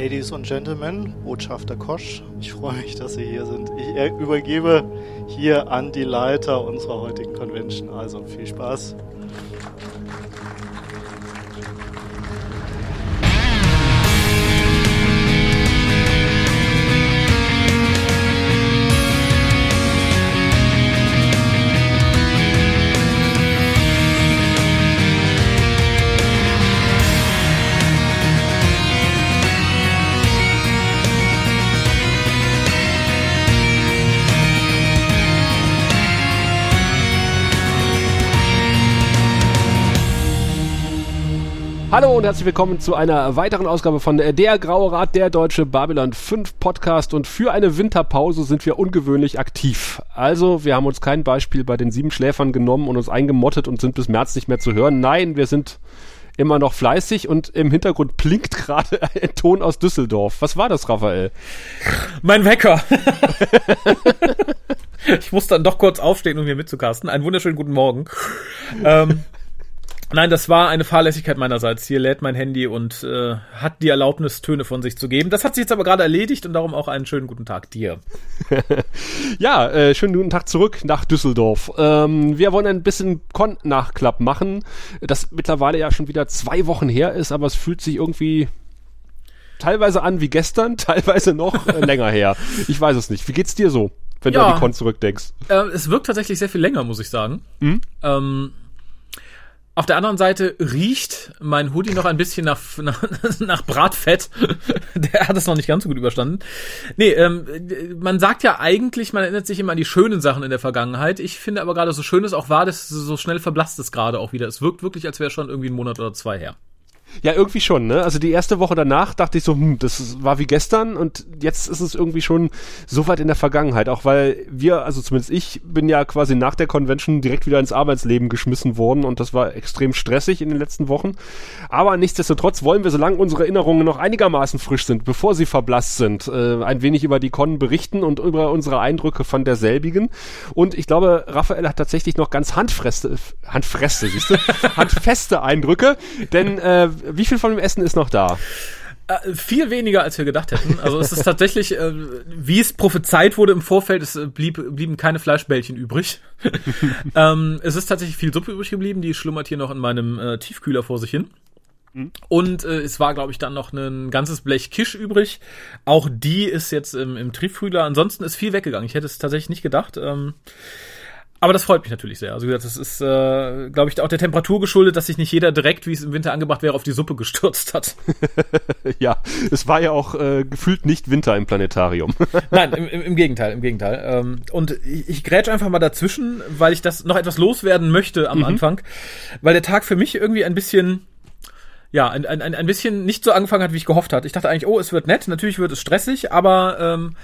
Ladies und Gentlemen, Botschafter Kosch, ich freue mich, dass Sie hier sind. Ich übergebe hier an die Leiter unserer heutigen Convention. Also viel Spaß. Hallo und herzlich willkommen zu einer weiteren Ausgabe von Der Graue Rat, der Deutsche Babylon 5 Podcast. Und für eine Winterpause sind wir ungewöhnlich aktiv. Also, wir haben uns kein Beispiel bei den sieben Schläfern genommen und uns eingemottet und sind bis März nicht mehr zu hören. Nein, wir sind immer noch fleißig und im Hintergrund blinkt gerade ein Ton aus Düsseldorf. Was war das, Raphael? Mein Wecker. ich muss dann doch kurz aufstehen, um hier mitzukasten. Einen wunderschönen guten Morgen. ähm, Nein, das war eine Fahrlässigkeit meinerseits. Hier lädt mein Handy und äh, hat die Erlaubnis, Töne von sich zu geben. Das hat sich jetzt aber gerade erledigt und darum auch einen schönen guten Tag dir. ja, äh, schönen guten Tag zurück nach Düsseldorf. Ähm, wir wollen ein bisschen Con-Nachklapp machen, das mittlerweile ja schon wieder zwei Wochen her ist, aber es fühlt sich irgendwie teilweise an wie gestern, teilweise noch äh, länger her. Ich weiß es nicht. Wie geht's dir so, wenn ja, du an die Con zurückdenkst? Äh, es wirkt tatsächlich sehr viel länger, muss ich sagen. Mhm. Ähm, auf der anderen Seite riecht mein Hoodie noch ein bisschen nach, nach, nach Bratfett. Der hat es noch nicht ganz so gut überstanden. Nee, ähm, man sagt ja eigentlich, man erinnert sich immer an die schönen Sachen in der Vergangenheit. Ich finde aber gerade so schön es auch war, dass so schnell verblasst es gerade auch wieder. Es wirkt wirklich, als wäre schon irgendwie ein Monat oder zwei her. Ja, irgendwie schon, ne? Also die erste Woche danach dachte ich so, hm, das war wie gestern und jetzt ist es irgendwie schon so weit in der Vergangenheit, auch weil wir, also zumindest ich, bin ja quasi nach der Convention direkt wieder ins Arbeitsleben geschmissen worden und das war extrem stressig in den letzten Wochen. Aber nichtsdestotrotz wollen wir, solange unsere Erinnerungen noch einigermaßen frisch sind, bevor sie verblasst sind, äh, ein wenig über die Con berichten und über unsere Eindrücke von derselbigen. Und ich glaube, Raphael hat tatsächlich noch ganz handfeste, handfeste, siehst du, handfeste Eindrücke, denn äh, wie viel von dem Essen ist noch da? Äh, viel weniger, als wir gedacht hätten. Also es ist tatsächlich, äh, wie es prophezeit wurde im Vorfeld, es blieb, blieben keine Fleischbällchen übrig. ähm, es ist tatsächlich viel Suppe übrig geblieben, die schlummert hier noch in meinem äh, Tiefkühler vor sich hin. Mhm. Und äh, es war, glaube ich, dann noch ein ganzes Blech Kisch übrig. Auch die ist jetzt im, im Triebkühler. Ansonsten ist viel weggegangen. Ich hätte es tatsächlich nicht gedacht. Ähm, aber das freut mich natürlich sehr. Also wie gesagt, das ist, äh, glaube ich, auch der Temperatur geschuldet, dass sich nicht jeder direkt, wie es im Winter angebracht wäre, auf die Suppe gestürzt hat. ja, es war ja auch äh, gefühlt nicht Winter im Planetarium. Nein, im, im, Gegenteil, im Gegenteil. Ähm, und ich, ich grätsch einfach mal dazwischen, weil ich das noch etwas loswerden möchte am mhm. Anfang, weil der Tag für mich irgendwie ein bisschen ja, ein, ein, ein bisschen nicht so angefangen hat, wie ich gehofft hatte. Ich dachte eigentlich, oh, es wird nett, natürlich wird es stressig, aber ähm,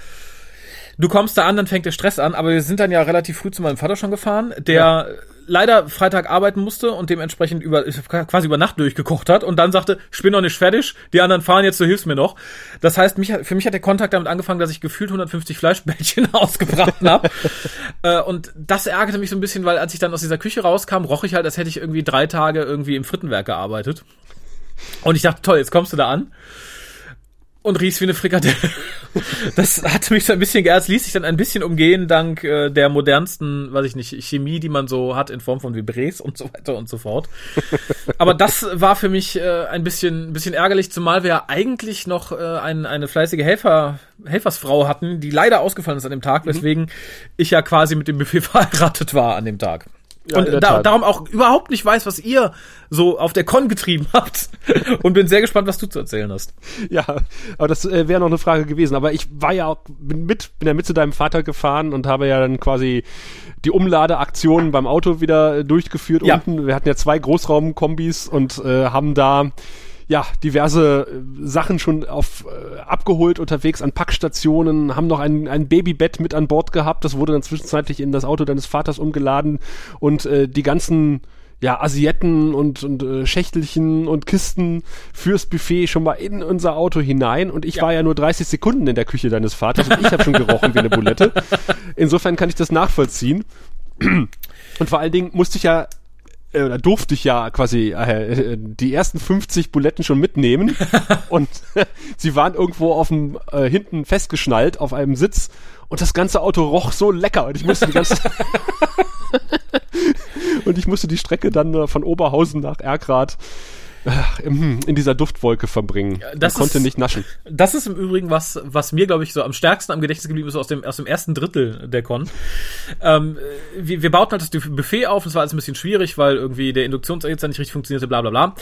Du kommst da an, dann fängt der Stress an, aber wir sind dann ja relativ früh zu meinem Vater schon gefahren, der ja. leider Freitag arbeiten musste und dementsprechend über, quasi über Nacht durchgekocht hat und dann sagte, ich bin noch nicht fertig, die anderen fahren jetzt, du hilfst mir noch. Das heißt, mich, für mich hat der Kontakt damit angefangen, dass ich gefühlt 150 Fleischbällchen ausgebracht habe. äh, und das ärgerte mich so ein bisschen, weil als ich dann aus dieser Küche rauskam, roch ich halt, als hätte ich irgendwie drei Tage irgendwie im Frittenwerk gearbeitet. Und ich dachte, toll, jetzt kommst du da an und riechst wie eine Frikadelle. Das hat mich so ein bisschen geärzt, ließ sich dann ein bisschen umgehen dank äh, der modernsten, weiß ich nicht, Chemie, die man so hat in Form von Vibrés und so weiter und so fort. Aber das war für mich äh, ein bisschen, ein bisschen ärgerlich, zumal wir ja eigentlich noch äh, ein, eine fleißige Helfer, Helfersfrau hatten, die leider ausgefallen ist an dem Tag, mhm. weswegen ich ja quasi mit dem Buffet verheiratet war an dem Tag. Ja, und da, darum auch überhaupt nicht weiß, was ihr so auf der Con getrieben habt. Und bin sehr gespannt, was du zu erzählen hast. Ja, aber das äh, wäre noch eine Frage gewesen. Aber ich war ja auch, bin mit, bin ja mit zu deinem Vater gefahren und habe ja dann quasi die Umladeaktionen beim Auto wieder durchgeführt ja. unten. Wir hatten ja zwei Großraumkombis und äh, haben da ja, diverse äh, Sachen schon auf äh, abgeholt unterwegs an Packstationen, haben noch ein, ein Babybett mit an Bord gehabt, das wurde dann zwischenzeitlich in das Auto deines Vaters umgeladen und äh, die ganzen ja, Asietten und, und äh, Schächtelchen und Kisten fürs Buffet schon mal in unser Auto hinein und ich ja. war ja nur 30 Sekunden in der Küche deines Vaters und ich habe schon gerochen wie eine Bulette. Insofern kann ich das nachvollziehen. Und vor allen Dingen musste ich ja äh, oder durfte ich ja quasi äh, die ersten 50 Buletten schon mitnehmen. Und sie waren irgendwo auf dem äh, hinten festgeschnallt auf einem Sitz. Und das ganze Auto roch so lecker. Und ich musste die ganze und ich musste die Strecke dann von Oberhausen nach Erkrath in dieser Duftwolke verbringen. Das Man konnte ist, nicht naschen. Das ist im Übrigen was, was mir, glaube ich, so am stärksten am Gedächtnis geblieben ist aus dem, aus dem ersten Drittel der Con. Ähm, wir, wir bauten halt das Buffet auf, es war alles ein bisschen schwierig, weil irgendwie der Induktionserhitzer nicht richtig funktionierte, bla bla bla.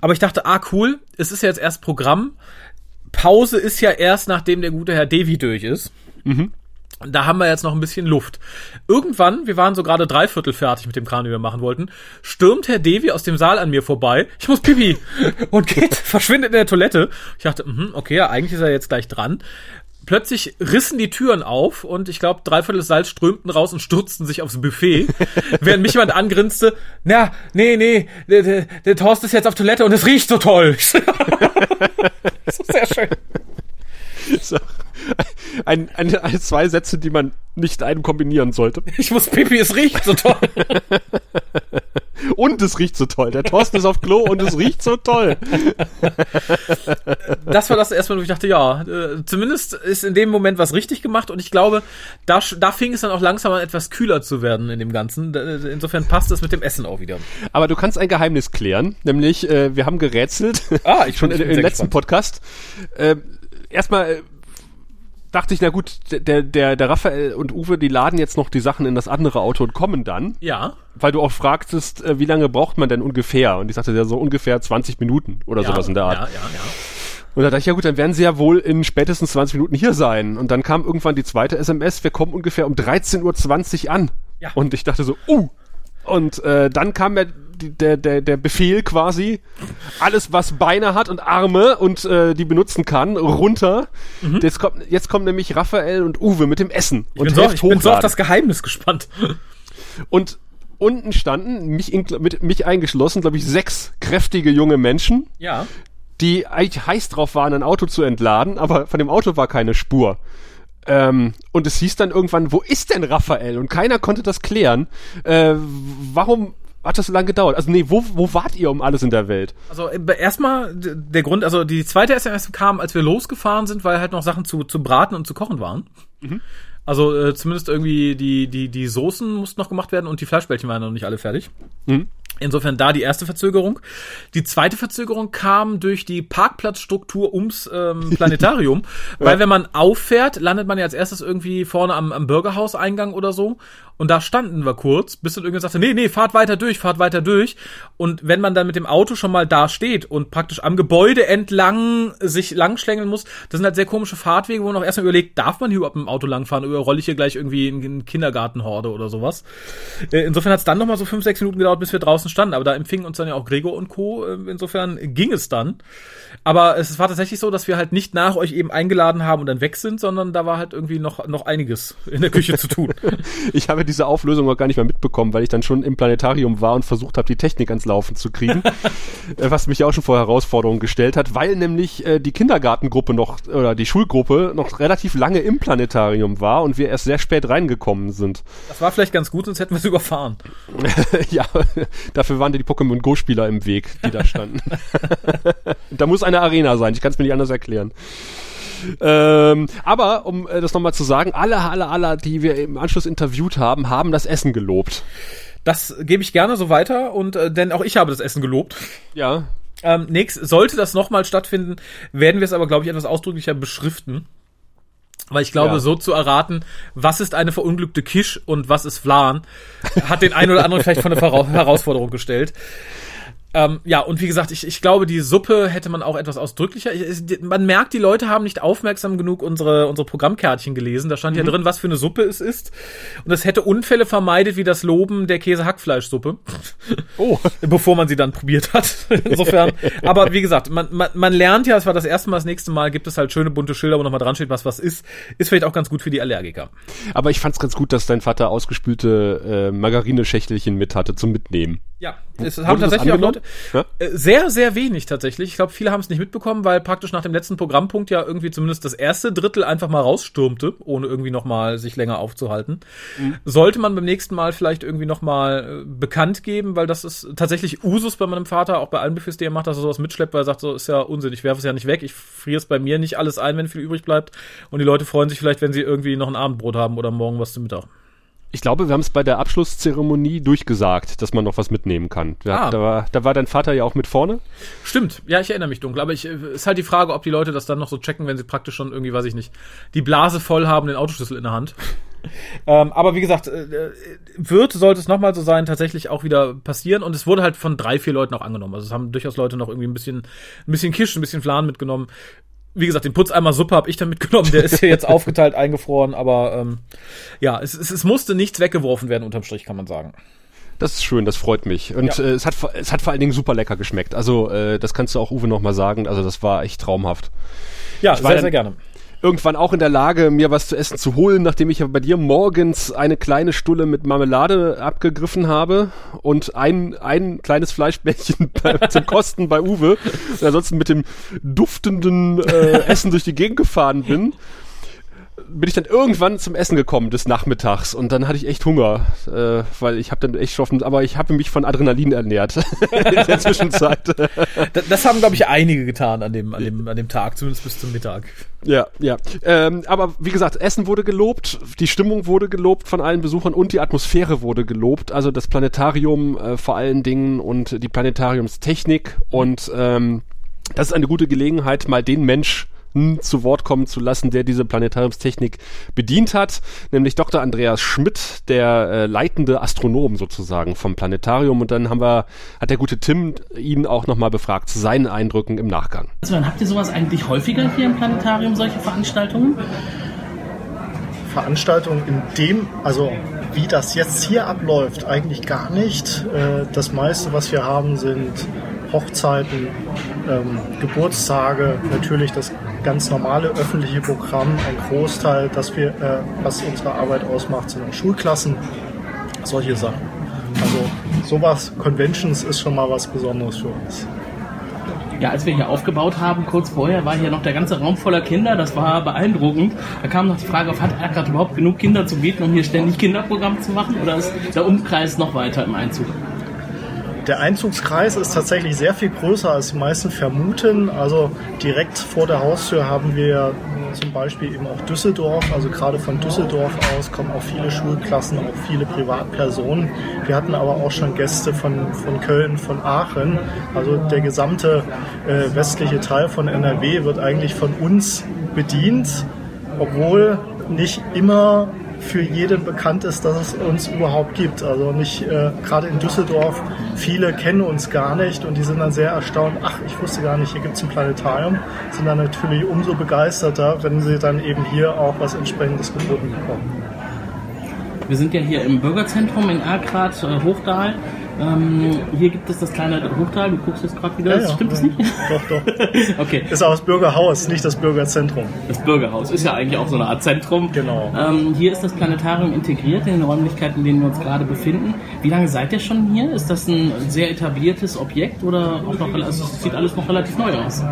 Aber ich dachte, ah cool, es ist ja jetzt erst Programm. Pause ist ja erst, nachdem der gute Herr Devi durch ist. Mhm da haben wir jetzt noch ein bisschen Luft. Irgendwann, wir waren so gerade dreiviertel fertig mit dem Kran, den wir machen wollten, stürmt Herr Devi aus dem Saal an mir vorbei. Ich muss pipi. Und geht, verschwindet in der Toilette. Ich dachte, mh, okay, ja, eigentlich ist er jetzt gleich dran. Plötzlich rissen die Türen auf und ich glaube, dreiviertel Salz strömten raus und stürzten sich aufs Buffet, während mich jemand angrinste, na, nee, nee, der, der, der Torst ist jetzt auf Toilette und es riecht so toll. das ist sehr schön. Ein, ein, ein, zwei Sätze, die man nicht einem kombinieren sollte. Ich muss pipi, es riecht so toll. und es riecht so toll. Der Thorsten ist auf Klo und es riecht so toll. das war das erstmal, wo ich dachte, ja, äh, zumindest ist in dem Moment was richtig gemacht und ich glaube, da, da fing es dann auch langsam an, etwas kühler zu werden in dem Ganzen. Insofern passt es mit dem Essen auch wieder. Aber du kannst ein Geheimnis klären, nämlich äh, wir haben gerätselt. Ah, ich schon im letzten gespannt. Podcast. Äh, erstmal äh, dachte ich, na gut, der, der, der Raphael und Uwe, die laden jetzt noch die Sachen in das andere Auto und kommen dann. Ja. Weil du auch fragtest, äh, wie lange braucht man denn ungefähr? Und ich sagte ja so ungefähr 20 Minuten oder ja, sowas in der Art. Ja, ja, ja. Und da dachte ich, ja gut, dann werden sie ja wohl in spätestens 20 Minuten hier sein. Und dann kam irgendwann die zweite SMS, wir kommen ungefähr um 13.20 Uhr an. Ja. Und ich dachte so, uh. Und äh, dann kam ja der, der, der Befehl quasi, alles was Beine hat und Arme und äh, die benutzen kann, runter. Mhm. Jetzt, kommt, jetzt kommen nämlich Raphael und Uwe mit dem Essen. Ich, und bin, so, ich bin so auf das Geheimnis gespannt. Und unten standen, mich, in, mit mich eingeschlossen, glaube ich, sechs kräftige junge Menschen. Ja. Die eigentlich heiß drauf waren, ein Auto zu entladen, aber von dem Auto war keine Spur. Ähm, und es hieß dann irgendwann, wo ist denn Raphael? Und keiner konnte das klären. Äh, warum hat das so lange gedauert? Also nee, wo, wo wart ihr um alles in der Welt? Also äh, erstmal der Grund, also die zweite SMS kam, als wir losgefahren sind, weil halt noch Sachen zu, zu braten und zu kochen waren. Mhm. Also äh, zumindest irgendwie die, die, die Soßen mussten noch gemacht werden und die Fleischbällchen waren noch nicht alle fertig. Mhm. Insofern da die erste Verzögerung. Die zweite Verzögerung kam durch die Parkplatzstruktur ums ähm, Planetarium, ja. weil wenn man auffährt, landet man ja als erstes irgendwie vorne am, am Bürgerhauseingang oder so. Und da standen wir kurz, bis dann irgendjemand sagte, nee, nee, fahrt weiter durch, fahrt weiter durch. Und wenn man dann mit dem Auto schon mal da steht und praktisch am Gebäude entlang sich langschlängeln muss, das sind halt sehr komische Fahrtwege, wo man auch erstmal überlegt, darf man hier überhaupt mit dem Auto langfahren oder rolle ich hier gleich irgendwie in, in Kindergartenhorde oder sowas. Äh, insofern hat es dann nochmal so fünf, sechs Minuten gedauert, bis wir draußen standen. Aber da empfingen uns dann ja auch Gregor und Co. Äh, insofern ging es dann. Aber es war tatsächlich so, dass wir halt nicht nach euch eben eingeladen haben und dann weg sind, sondern da war halt irgendwie noch, noch einiges in der Küche zu tun. ich habe diese Auflösung noch gar nicht mehr mitbekommen, weil ich dann schon im Planetarium war und versucht habe, die Technik ans Laufen zu kriegen. Äh, was mich ja auch schon vor Herausforderungen gestellt hat, weil nämlich äh, die Kindergartengruppe noch oder die Schulgruppe noch relativ lange im Planetarium war und wir erst sehr spät reingekommen sind. Das war vielleicht ganz gut, sonst hätten wir es überfahren. ja, dafür waren dir die Pokémon Go-Spieler im Weg, die da standen. da muss eine Arena sein, ich kann es mir nicht anders erklären. Ähm, aber, um äh, das nochmal zu sagen, alle, alle, alle, die wir im Anschluss interviewt haben, haben das Essen gelobt. Das gebe ich gerne so weiter und äh, denn auch ich habe das Essen gelobt. Ja. Ähm, nächst, sollte das nochmal stattfinden, werden wir es aber, glaube ich, etwas ausdrücklicher beschriften. Weil ich glaube, ja. so zu erraten, was ist eine verunglückte Kisch und was ist Flan, hat den einen oder anderen vielleicht von eine Herausforderung gestellt. Ähm, ja, und wie gesagt, ich, ich glaube, die Suppe hätte man auch etwas ausdrücklicher. Ich, man merkt, die Leute haben nicht aufmerksam genug unsere, unsere Programmkärtchen gelesen. Da stand mhm. ja drin, was für eine Suppe es ist. Und es hätte Unfälle vermeidet, wie das Loben der Käse-Hackfleischsuppe. Oh. Bevor man sie dann probiert hat. Insofern. Aber wie gesagt, man, man, man lernt ja, es war das erste Mal, das nächste Mal gibt es halt schöne bunte Schilder, wo nochmal dran steht, was was ist. Ist vielleicht auch ganz gut für die Allergiker. Aber ich fand's ganz gut, dass dein Vater ausgespülte äh, Margarineschächtelchen mit hatte zum Mitnehmen. Ja, es haben tatsächlich auch Leute, Ja? Äh, sehr, sehr wenig tatsächlich. Ich glaube, viele haben es nicht mitbekommen, weil praktisch nach dem letzten Programmpunkt ja irgendwie zumindest das erste Drittel einfach mal rausstürmte, ohne irgendwie nochmal sich länger aufzuhalten. Mhm. Sollte man beim nächsten Mal vielleicht irgendwie nochmal äh, bekannt geben, weil das ist tatsächlich Usus bei meinem Vater, auch bei allen Buffets, die er macht, dass er sowas mitschleppt, weil er sagt, so ist ja Unsinn, ich werfe es ja nicht weg, ich friere es bei mir nicht alles ein, wenn viel übrig bleibt. Und die Leute freuen sich vielleicht, wenn sie irgendwie noch ein Abendbrot haben oder morgen was zum Mittag. Ich glaube, wir haben es bei der Abschlusszeremonie durchgesagt, dass man noch was mitnehmen kann. Ah. Da, war, da war dein Vater ja auch mit vorne. Stimmt, ja, ich erinnere mich dunkel. Aber ich äh, ist halt die Frage, ob die Leute das dann noch so checken, wenn sie praktisch schon irgendwie, weiß ich nicht, die Blase voll haben, den Autoschlüssel in der Hand. ähm, aber wie gesagt, äh, äh, wird, sollte es nochmal so sein, tatsächlich auch wieder passieren. Und es wurde halt von drei, vier Leuten auch angenommen. Also es haben durchaus Leute noch irgendwie ein bisschen, ein bisschen Kisch, ein bisschen Flan mitgenommen wie gesagt, den Putzeimer Suppe habe ich dann mitgenommen, der ist hier jetzt aufgeteilt, eingefroren, aber ähm, ja, es, es, es musste nichts weggeworfen werden, unterm Strich kann man sagen. Das ist schön, das freut mich. Und ja. äh, es, hat, es hat vor allen Dingen super lecker geschmeckt. Also äh, das kannst du auch Uwe nochmal sagen. Also das war echt traumhaft. Ja, sehr, sehr gerne irgendwann auch in der Lage, mir was zu essen zu holen, nachdem ich bei dir morgens eine kleine Stulle mit Marmelade abgegriffen habe und ein, ein kleines Fleischbällchen zum Kosten bei Uwe und ansonsten mit dem duftenden äh, Essen durch die Gegend gefahren bin bin ich dann irgendwann zum Essen gekommen des Nachmittags und dann hatte ich echt Hunger, äh, weil ich habe dann echt geschaffen, aber ich habe mich von Adrenalin ernährt in der Zwischenzeit. das, das haben glaube ich einige getan an dem an dem an dem Tag, zumindest bis zum Mittag. Ja, ja. Ähm, aber wie gesagt, Essen wurde gelobt, die Stimmung wurde gelobt von allen Besuchern und die Atmosphäre wurde gelobt. Also das Planetarium äh, vor allen Dingen und die Planetariumstechnik und ähm, das ist eine gute Gelegenheit, mal den Mensch zu Wort kommen zu lassen, der diese Planetariumstechnik bedient hat, nämlich Dr. Andreas Schmidt, der äh, leitende Astronom sozusagen vom Planetarium. Und dann haben wir, hat der gute Tim ihn auch nochmal befragt zu seinen Eindrücken im Nachgang. Also dann habt ihr sowas eigentlich häufiger hier im Planetarium, solche Veranstaltungen? Veranstaltungen in dem, also wie das jetzt hier abläuft, eigentlich gar nicht. Äh, das meiste, was wir haben, sind Hochzeiten, ähm, Geburtstage, natürlich das ganz normale öffentliche Programm. Ein Großteil, das wir, äh, was unsere Arbeit ausmacht, sind Schulklassen, solche Sachen. Also sowas, Conventions ist schon mal was Besonderes für uns. Ja, als wir hier aufgebaut haben, kurz vorher, war hier noch der ganze Raum voller Kinder. Das war beeindruckend. Da kam noch die Frage auf, hat er gerade überhaupt genug Kinder zu bieten, um hier ständig Kinderprogramm zu machen? Oder ist der Umkreis noch weiter im Einzug? Der Einzugskreis ist tatsächlich sehr viel größer, als die meisten vermuten. Also direkt vor der Haustür haben wir zum Beispiel eben auch Düsseldorf. Also gerade von Düsseldorf aus kommen auch viele Schulklassen, auch viele Privatpersonen. Wir hatten aber auch schon Gäste von, von Köln, von Aachen. Also der gesamte äh, westliche Teil von NRW wird eigentlich von uns bedient, obwohl nicht immer für jeden bekannt ist, dass es uns überhaupt gibt. Also nicht äh, gerade in Düsseldorf, viele kennen uns gar nicht und die sind dann sehr erstaunt, ach, ich wusste gar nicht, hier gibt es ein Planetarium, sind dann natürlich umso begeisterter, wenn sie dann eben hier auch was entsprechendes geboten bekommen. Wir sind ja hier im Bürgerzentrum in Erkrath, äh, Hochdahl. Ähm, hier gibt es das kleine Hochtal, du guckst jetzt gerade wieder, ja, ja, stimmt das nicht? Doch, doch. okay. Ist auch das Bürgerhaus, nicht das Bürgerzentrum. Das Bürgerhaus ist ja eigentlich auch so eine Art Zentrum. Genau. Ähm, hier ist das Planetarium integriert in den Räumlichkeiten, in denen wir uns gerade befinden. Wie lange seid ihr schon hier? Ist das ein sehr etabliertes Objekt oder auch noch, also sieht alles noch relativ neu aus?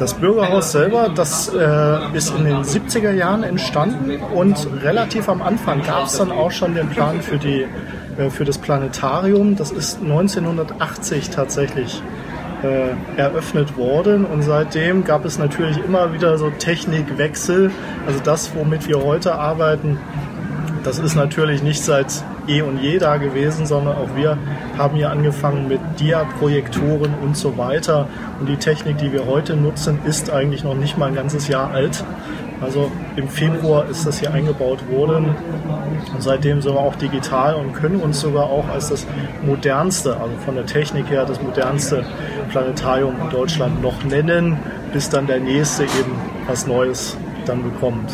Das Bürgerhaus selber, das äh, ist in den 70er Jahren entstanden und relativ am Anfang gab es dann auch schon den Plan für, die, für das Planetarium. Das ist 1980 tatsächlich äh, eröffnet worden und seitdem gab es natürlich immer wieder so Technikwechsel. Also das, womit wir heute arbeiten, das ist natürlich nicht seit eh und je da gewesen, sondern auch wir haben hier angefangen mit Dia-Projektoren und so weiter. Und die Technik, die wir heute nutzen, ist eigentlich noch nicht mal ein ganzes Jahr alt. Also im Februar ist das hier eingebaut worden und seitdem sind wir auch digital und können uns sogar auch als das modernste, also von der Technik her das modernste Planetarium in Deutschland noch nennen, bis dann der nächste eben was Neues dann bekommt.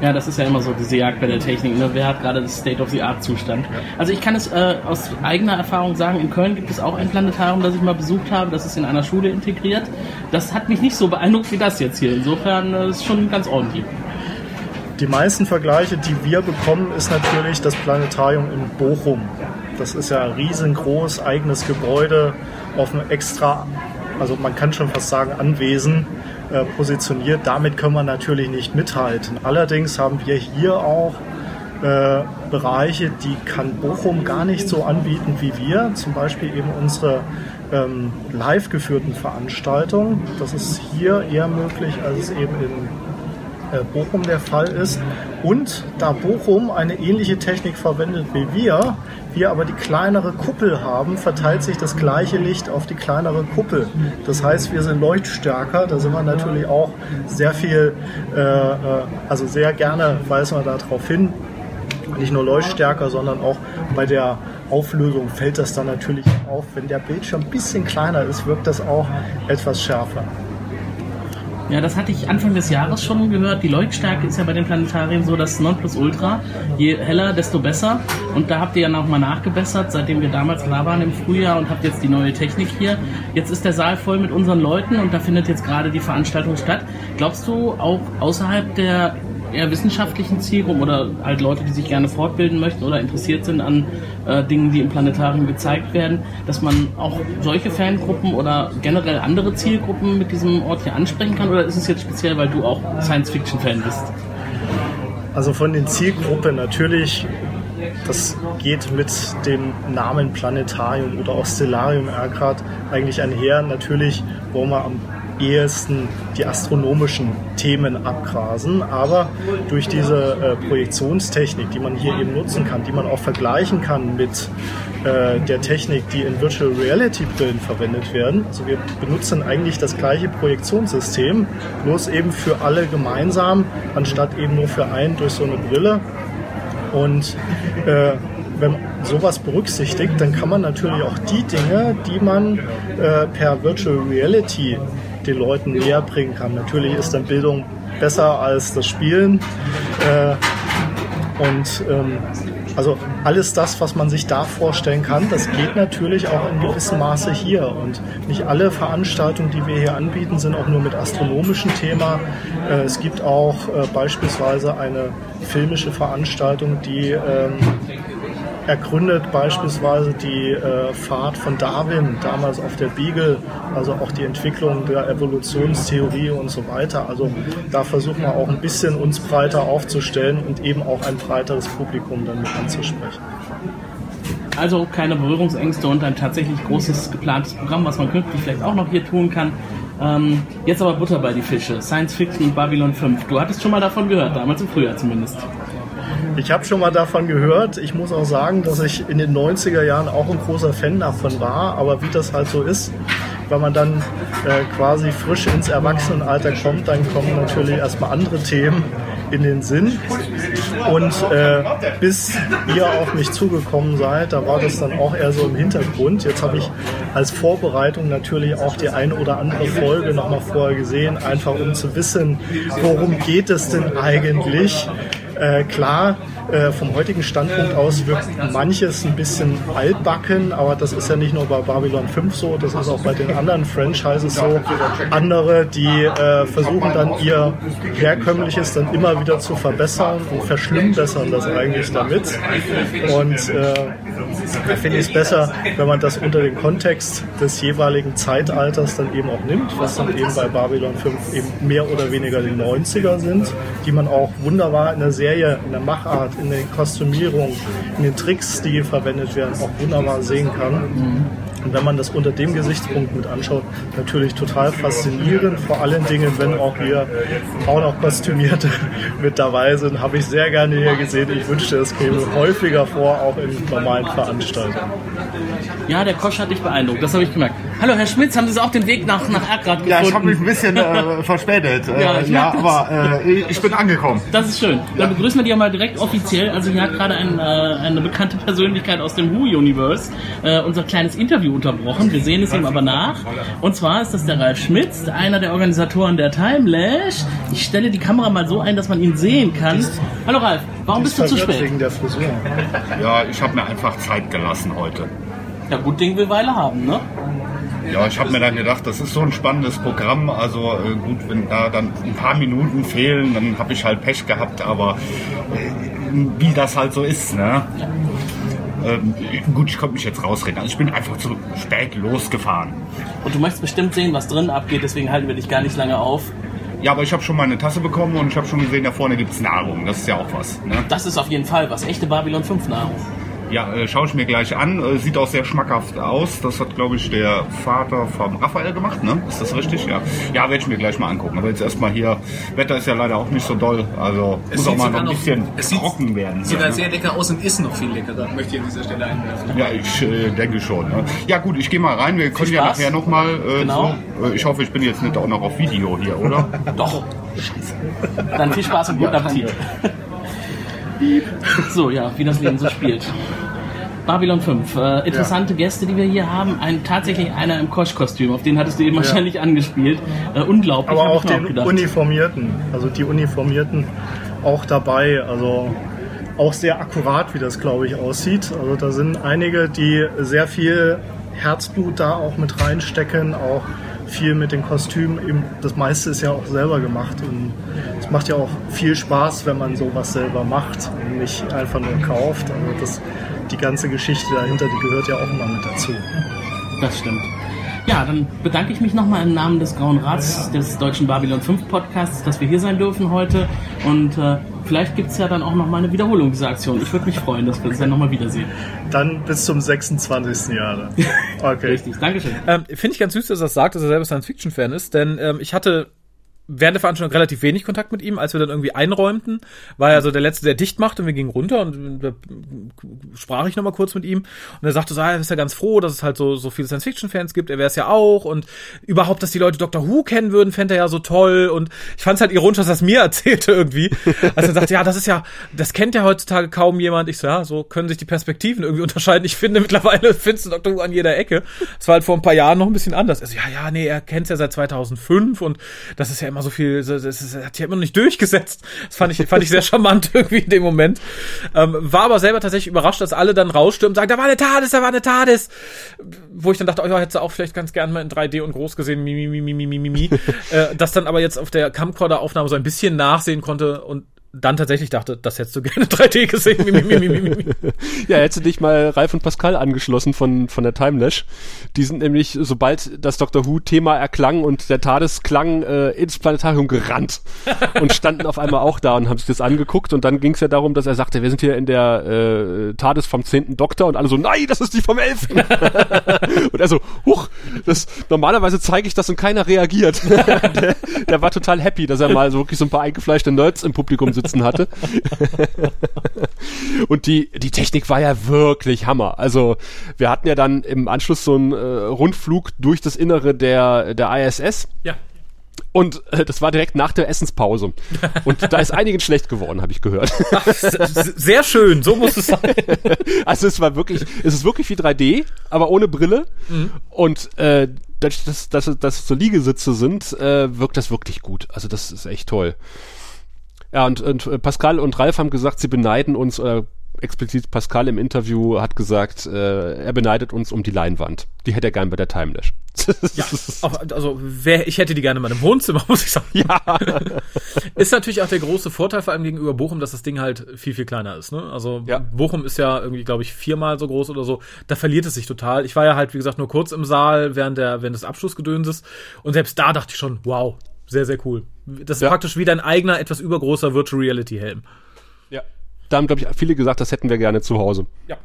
Ja, das ist ja immer so diese Jagd bei der Technik. Ne? Wer hat gerade das State-of-the-Art-Zustand? Also ich kann es äh, aus eigener Erfahrung sagen, in Köln gibt es auch ein Planetarium, das ich mal besucht habe. Das ist in einer Schule integriert. Das hat mich nicht so beeindruckt wie das jetzt hier. Insofern äh, ist es schon ganz ordentlich. Die meisten Vergleiche, die wir bekommen, ist natürlich das Planetarium in Bochum. Das ist ja ein riesengroß, eigenes Gebäude auf einem extra, also man kann schon fast sagen, Anwesen äh, positioniert. Damit können wir natürlich nicht mithalten. Allerdings haben wir hier auch äh, Bereiche, die kann Bochum gar nicht so anbieten wie wir. Zum Beispiel eben unsere ähm, live geführten Veranstaltungen. Das ist hier eher möglich, als es eben in äh, Bochum der Fall ist. Und da Bochum eine ähnliche Technik verwendet wie wir, wir aber die kleinere Kuppel haben, verteilt sich das gleiche Licht auf die kleinere Kuppel. Das heißt, wir sind leuchtstärker. Da sind wir natürlich auch sehr viel, äh, äh also sehr gerne weisen wir darauf hin. Nicht nur leuchtstärker, sondern auch bei der Auflösung fällt das dann natürlich auf. Wenn der Bildschirm ein bisschen kleiner ist, wirkt das auch etwas schärfer. Ja, das hatte ich Anfang des Jahres schon gehört. Die Leuchtstärke ist ja bei den Planetarien so das Nonplusultra. Je heller, desto besser. Und da habt ihr ja nochmal nachgebessert, seitdem wir damals da waren im Frühjahr und habt jetzt die neue Technik hier. Jetzt ist der Saal voll mit unseren Leuten und da findet jetzt gerade die Veranstaltung statt. Glaubst du, auch außerhalb der eher wissenschaftlichen Zielgruppen oder halt Leute, die sich gerne fortbilden möchten oder interessiert sind an äh, Dingen, die im Planetarium gezeigt werden, dass man auch solche Fangruppen oder generell andere Zielgruppen mit diesem Ort hier ansprechen kann? Oder ist es jetzt speziell, weil du auch Science-Fiction-Fan bist? Also von den Zielgruppen natürlich das geht mit dem Namen Planetarium oder auch Stellarium Ergrad eigentlich einher. Natürlich wollen wir am ehesten die astronomischen Themen abgrasen. Aber durch diese äh, Projektionstechnik, die man hier eben nutzen kann, die man auch vergleichen kann mit äh, der Technik, die in Virtual Reality Brillen verwendet werden. Also wir benutzen eigentlich das gleiche Projektionssystem, bloß eben für alle gemeinsam, anstatt eben nur für einen durch so eine Brille. Und äh, wenn man sowas berücksichtigt, dann kann man natürlich auch die Dinge, die man äh, per Virtual Reality den Leuten näher bringen kann. Natürlich ist dann Bildung besser als das Spielen. Äh, und ähm, also alles das, was man sich da vorstellen kann, das geht natürlich auch in gewissem Maße hier. Und nicht alle Veranstaltungen, die wir hier anbieten, sind auch nur mit astronomischem Thema. Äh, es gibt auch äh, beispielsweise eine filmische Veranstaltung, die ähm, ergründet beispielsweise die äh, Fahrt von Darwin damals auf der Beagle, also auch die Entwicklung der Evolutionstheorie und so weiter. Also da versuchen wir auch ein bisschen uns breiter aufzustellen und eben auch ein breiteres Publikum dann mit anzusprechen. Also keine Berührungsängste und ein tatsächlich großes geplantes Programm, was man künftig vielleicht auch noch hier tun kann. Ähm, jetzt aber Butter bei die Fische. Science Fiction Babylon 5. Du hattest schon mal davon gehört, damals im Frühjahr zumindest. Ich habe schon mal davon gehört. Ich muss auch sagen, dass ich in den 90er Jahren auch ein großer Fan davon war. Aber wie das halt so ist, wenn man dann äh, quasi frisch ins Erwachsenenalter kommt, dann kommen natürlich erstmal andere Themen in den Sinn. Und äh, bis ihr auf mich zugekommen seid, da war das dann auch eher so im Hintergrund. Jetzt habe ich als Vorbereitung natürlich auch die eine oder andere Folge nochmal vorher gesehen, einfach um zu wissen, worum geht es denn eigentlich. Äh, klar, äh, vom heutigen Standpunkt aus wirkt manches ein bisschen altbacken, aber das ist ja nicht nur bei Babylon 5 so, das ist auch bei den anderen Franchises so. Andere, die äh, versuchen dann ihr herkömmliches dann immer wieder zu verbessern und verschlimmbessern das eigentlich damit. Und äh, da finde ich es besser, wenn man das unter den Kontext des jeweiligen Zeitalters dann eben auch nimmt, was dann eben bei Babylon 5 eben mehr oder weniger die 90er sind, die man auch wunderbar in der Serie, in der Machart, in der Kostümierung, in den Tricks, die verwendet werden, auch wunderbar sehen kann. Mhm. Und wenn man das unter dem Gesichtspunkt mit anschaut, natürlich total faszinierend. Vor allen Dingen, wenn auch hier auch noch Kostümierte mit dabei sind, habe ich sehr gerne hier gesehen. Ich wünschte, es käme häufiger vor, auch in normalen Veranstaltungen. Ja, der Kosch hat dich beeindruckt, das habe ich gemerkt. Hallo, Herr Schmitz, haben Sie auch den Weg nach, nach Ergrad gefunden? Ja, ich habe mich ein bisschen äh, verspätet. ja, ich ja aber äh, ich bin angekommen. Das ist schön. Dann begrüßen wir dich mal direkt offiziell. Also hier hat gerade ein, äh, eine bekannte Persönlichkeit aus dem Who-Universe äh, unser kleines Interview unterbrochen. Wir sehen es ihm aber nach. Und zwar ist das der Ralf Schmitz, einer der Organisatoren der Timelash. Ich stelle die Kamera mal so ein, dass man ihn sehen kann. Hallo Ralf, warum bist du zu spät? Wegen der Frisur. Ja, ich habe mir einfach Zeit gelassen heute. Ja, gut Ding will Weile haben, ne? Ja, ich habe mir dann gedacht, das ist so ein spannendes Programm. Also äh, gut, wenn da dann ein paar Minuten fehlen, dann habe ich halt Pech gehabt. Aber äh, wie das halt so ist, ne? Ähm, gut, ich konnte mich jetzt rausreden. Also ich bin einfach zu spät losgefahren. Und du möchtest bestimmt sehen, was drin abgeht, deswegen halten wir dich gar nicht lange auf. Ja, aber ich habe schon meine Tasse bekommen und ich habe schon gesehen, da vorne gibt's Nahrung. Das ist ja auch was. Ne? Das ist auf jeden Fall was. Echte Babylon 5 Nahrung. Ja, äh, schaue ich mir gleich an. Äh, sieht auch sehr schmackhaft aus. Das hat, glaube ich, der Vater vom Raphael gemacht, ne? Ist das richtig? Ja. Ja, werde ich mir gleich mal angucken. Aber jetzt erstmal hier, Wetter ist ja leider auch nicht so doll. Also Es muss auch sieht mal noch ein noch- bisschen es sieht- trocken werden. Sieht hier, halt ne? sehr lecker aus und ist noch viel leckerer, möchte ich an dieser Stelle einwerfen. Ja, ich äh, denke schon. Ne? Ja gut, ich gehe mal rein. Wir können ja nachher nochmal äh, Genau. so. Äh, ich hoffe, ich bin jetzt nicht auch noch auf Video hier, oder? Doch. Dann viel Spaß und guten Appetit. so, ja, wie das Leben so spielt. Babylon 5. Äh, interessante Gäste, die wir hier haben. Ein, tatsächlich einer im Kosch-Kostüm. Auf den hattest du eben wahrscheinlich angespielt. Äh, unglaublich. Aber auch den gedacht. Uniformierten, also die Uniformierten auch dabei. Also auch sehr akkurat, wie das, glaube ich, aussieht. Also da sind einige, die sehr viel Herzblut da auch mit reinstecken, auch viel mit den Kostümen. Eben, das meiste ist ja auch selber gemacht und es macht ja auch viel Spaß, wenn man sowas selber macht und nicht einfach nur kauft. Also das, die ganze Geschichte dahinter, die gehört ja auch immer mit dazu. Das stimmt. Ja, dann bedanke ich mich nochmal im Namen des Grauen Rats des deutschen Babylon 5 Podcasts, dass wir hier sein dürfen heute. Und äh, vielleicht gibt's ja dann auch nochmal eine Wiederholung dieser Aktion. Ich würde mich freuen, dass wir uns dann nochmal wiedersehen. Dann bis zum 26. Jahre. Okay. Richtig, Dankeschön. Ähm, Finde ich ganz süß, dass er das sagt, dass er selber Science-Fiction-Fan ist, denn ähm, ich hatte während der Veranstaltung relativ wenig Kontakt mit ihm. Als wir dann irgendwie einräumten, war er so der Letzte, der dicht macht und wir gingen runter und da sprach ich nochmal kurz mit ihm und er sagte so, ah, er ist ja ganz froh, dass es halt so, so viele Science-Fiction-Fans gibt, er wäre es ja auch und überhaupt, dass die Leute Doctor Who kennen würden, fände er ja so toll und ich fand es halt ironisch, dass er es mir erzählte irgendwie. Also er sagte, ja, das ist ja, das kennt ja heutzutage kaum jemand. Ich so, ja, so können sich die Perspektiven irgendwie unterscheiden. Ich finde mittlerweile findest du Doctor Who an jeder Ecke. Das war halt vor ein paar Jahren noch ein bisschen anders. Also ja, ja, nee, er kennt's ja seit 2005 und das ist ja immer so viel, es, es, hat ja immer noch nicht durchgesetzt. Das fand ich, fand ich sehr charmant irgendwie in dem Moment. Ähm, war aber selber tatsächlich überrascht, dass alle dann rausstürmen und sagen, da war eine TARDIS, da war eine TARDIS. Wo ich dann dachte, oh ja, hättest du auch vielleicht ganz gern mal in 3D und groß gesehen, mi, mi, mi, mi, mi, mi, mi. äh, das dann aber jetzt auf der Camcorder-Aufnahme so ein bisschen nachsehen konnte und dann tatsächlich dachte, das hättest du gerne 3D gesehen. Ja, hättest du dich mal Ralf und Pascal angeschlossen von, von der Timelash. Die sind nämlich, sobald das Doctor Who-Thema erklang und der TARDIS klang, äh, ins Planetarium gerannt und standen auf einmal auch da und haben sich das angeguckt. Und dann ging es ja darum, dass er sagte, wir sind hier in der äh, TARDIS vom 10. Doktor und alle so, nein, das ist die vom 11. und er so, huch, das, normalerweise zeige ich das und keiner reagiert. der, der war total happy, dass er mal so wirklich so ein paar eingefleischte Nerds im Publikum sitzen hatte. Und die, die Technik war ja wirklich Hammer. Also wir hatten ja dann im Anschluss so einen äh, Rundflug durch das Innere der, der ISS. Ja. Und äh, das war direkt nach der Essenspause. Und da ist einigen schlecht geworden, habe ich gehört. Sehr schön, so muss es sein. Also es war wirklich, es ist wirklich wie 3D, aber ohne Brille. Und äh, dass, dass, dass es so Liegesitze sind, äh, wirkt das wirklich gut. Also das ist echt toll. Ja, und, und Pascal und Ralf haben gesagt, sie beneiden uns, äh, explizit Pascal im Interview hat gesagt, äh, er beneidet uns um die Leinwand. Die hätte er gern bei der Timelash. Ja, also wer, ich hätte die gerne in meinem Wohnzimmer, muss ich sagen. ja. Ist natürlich auch der große Vorteil vor allem gegenüber Bochum, dass das Ding halt viel, viel kleiner ist. Ne? Also Ja. Bochum ist ja irgendwie, glaube ich, viermal so groß oder so. Da verliert es sich total. Ich war ja halt, wie gesagt, nur kurz im Saal während, der, während des Abschlussgedönses. Und selbst da dachte ich schon, wow, sehr, sehr cool. Das ist Ja. praktisch wie dein eigener, etwas übergroßer Virtual Reality Helm. ja. Da haben, glaube ich, viele gesagt, das hätten wir gerne zu Hause. Ja.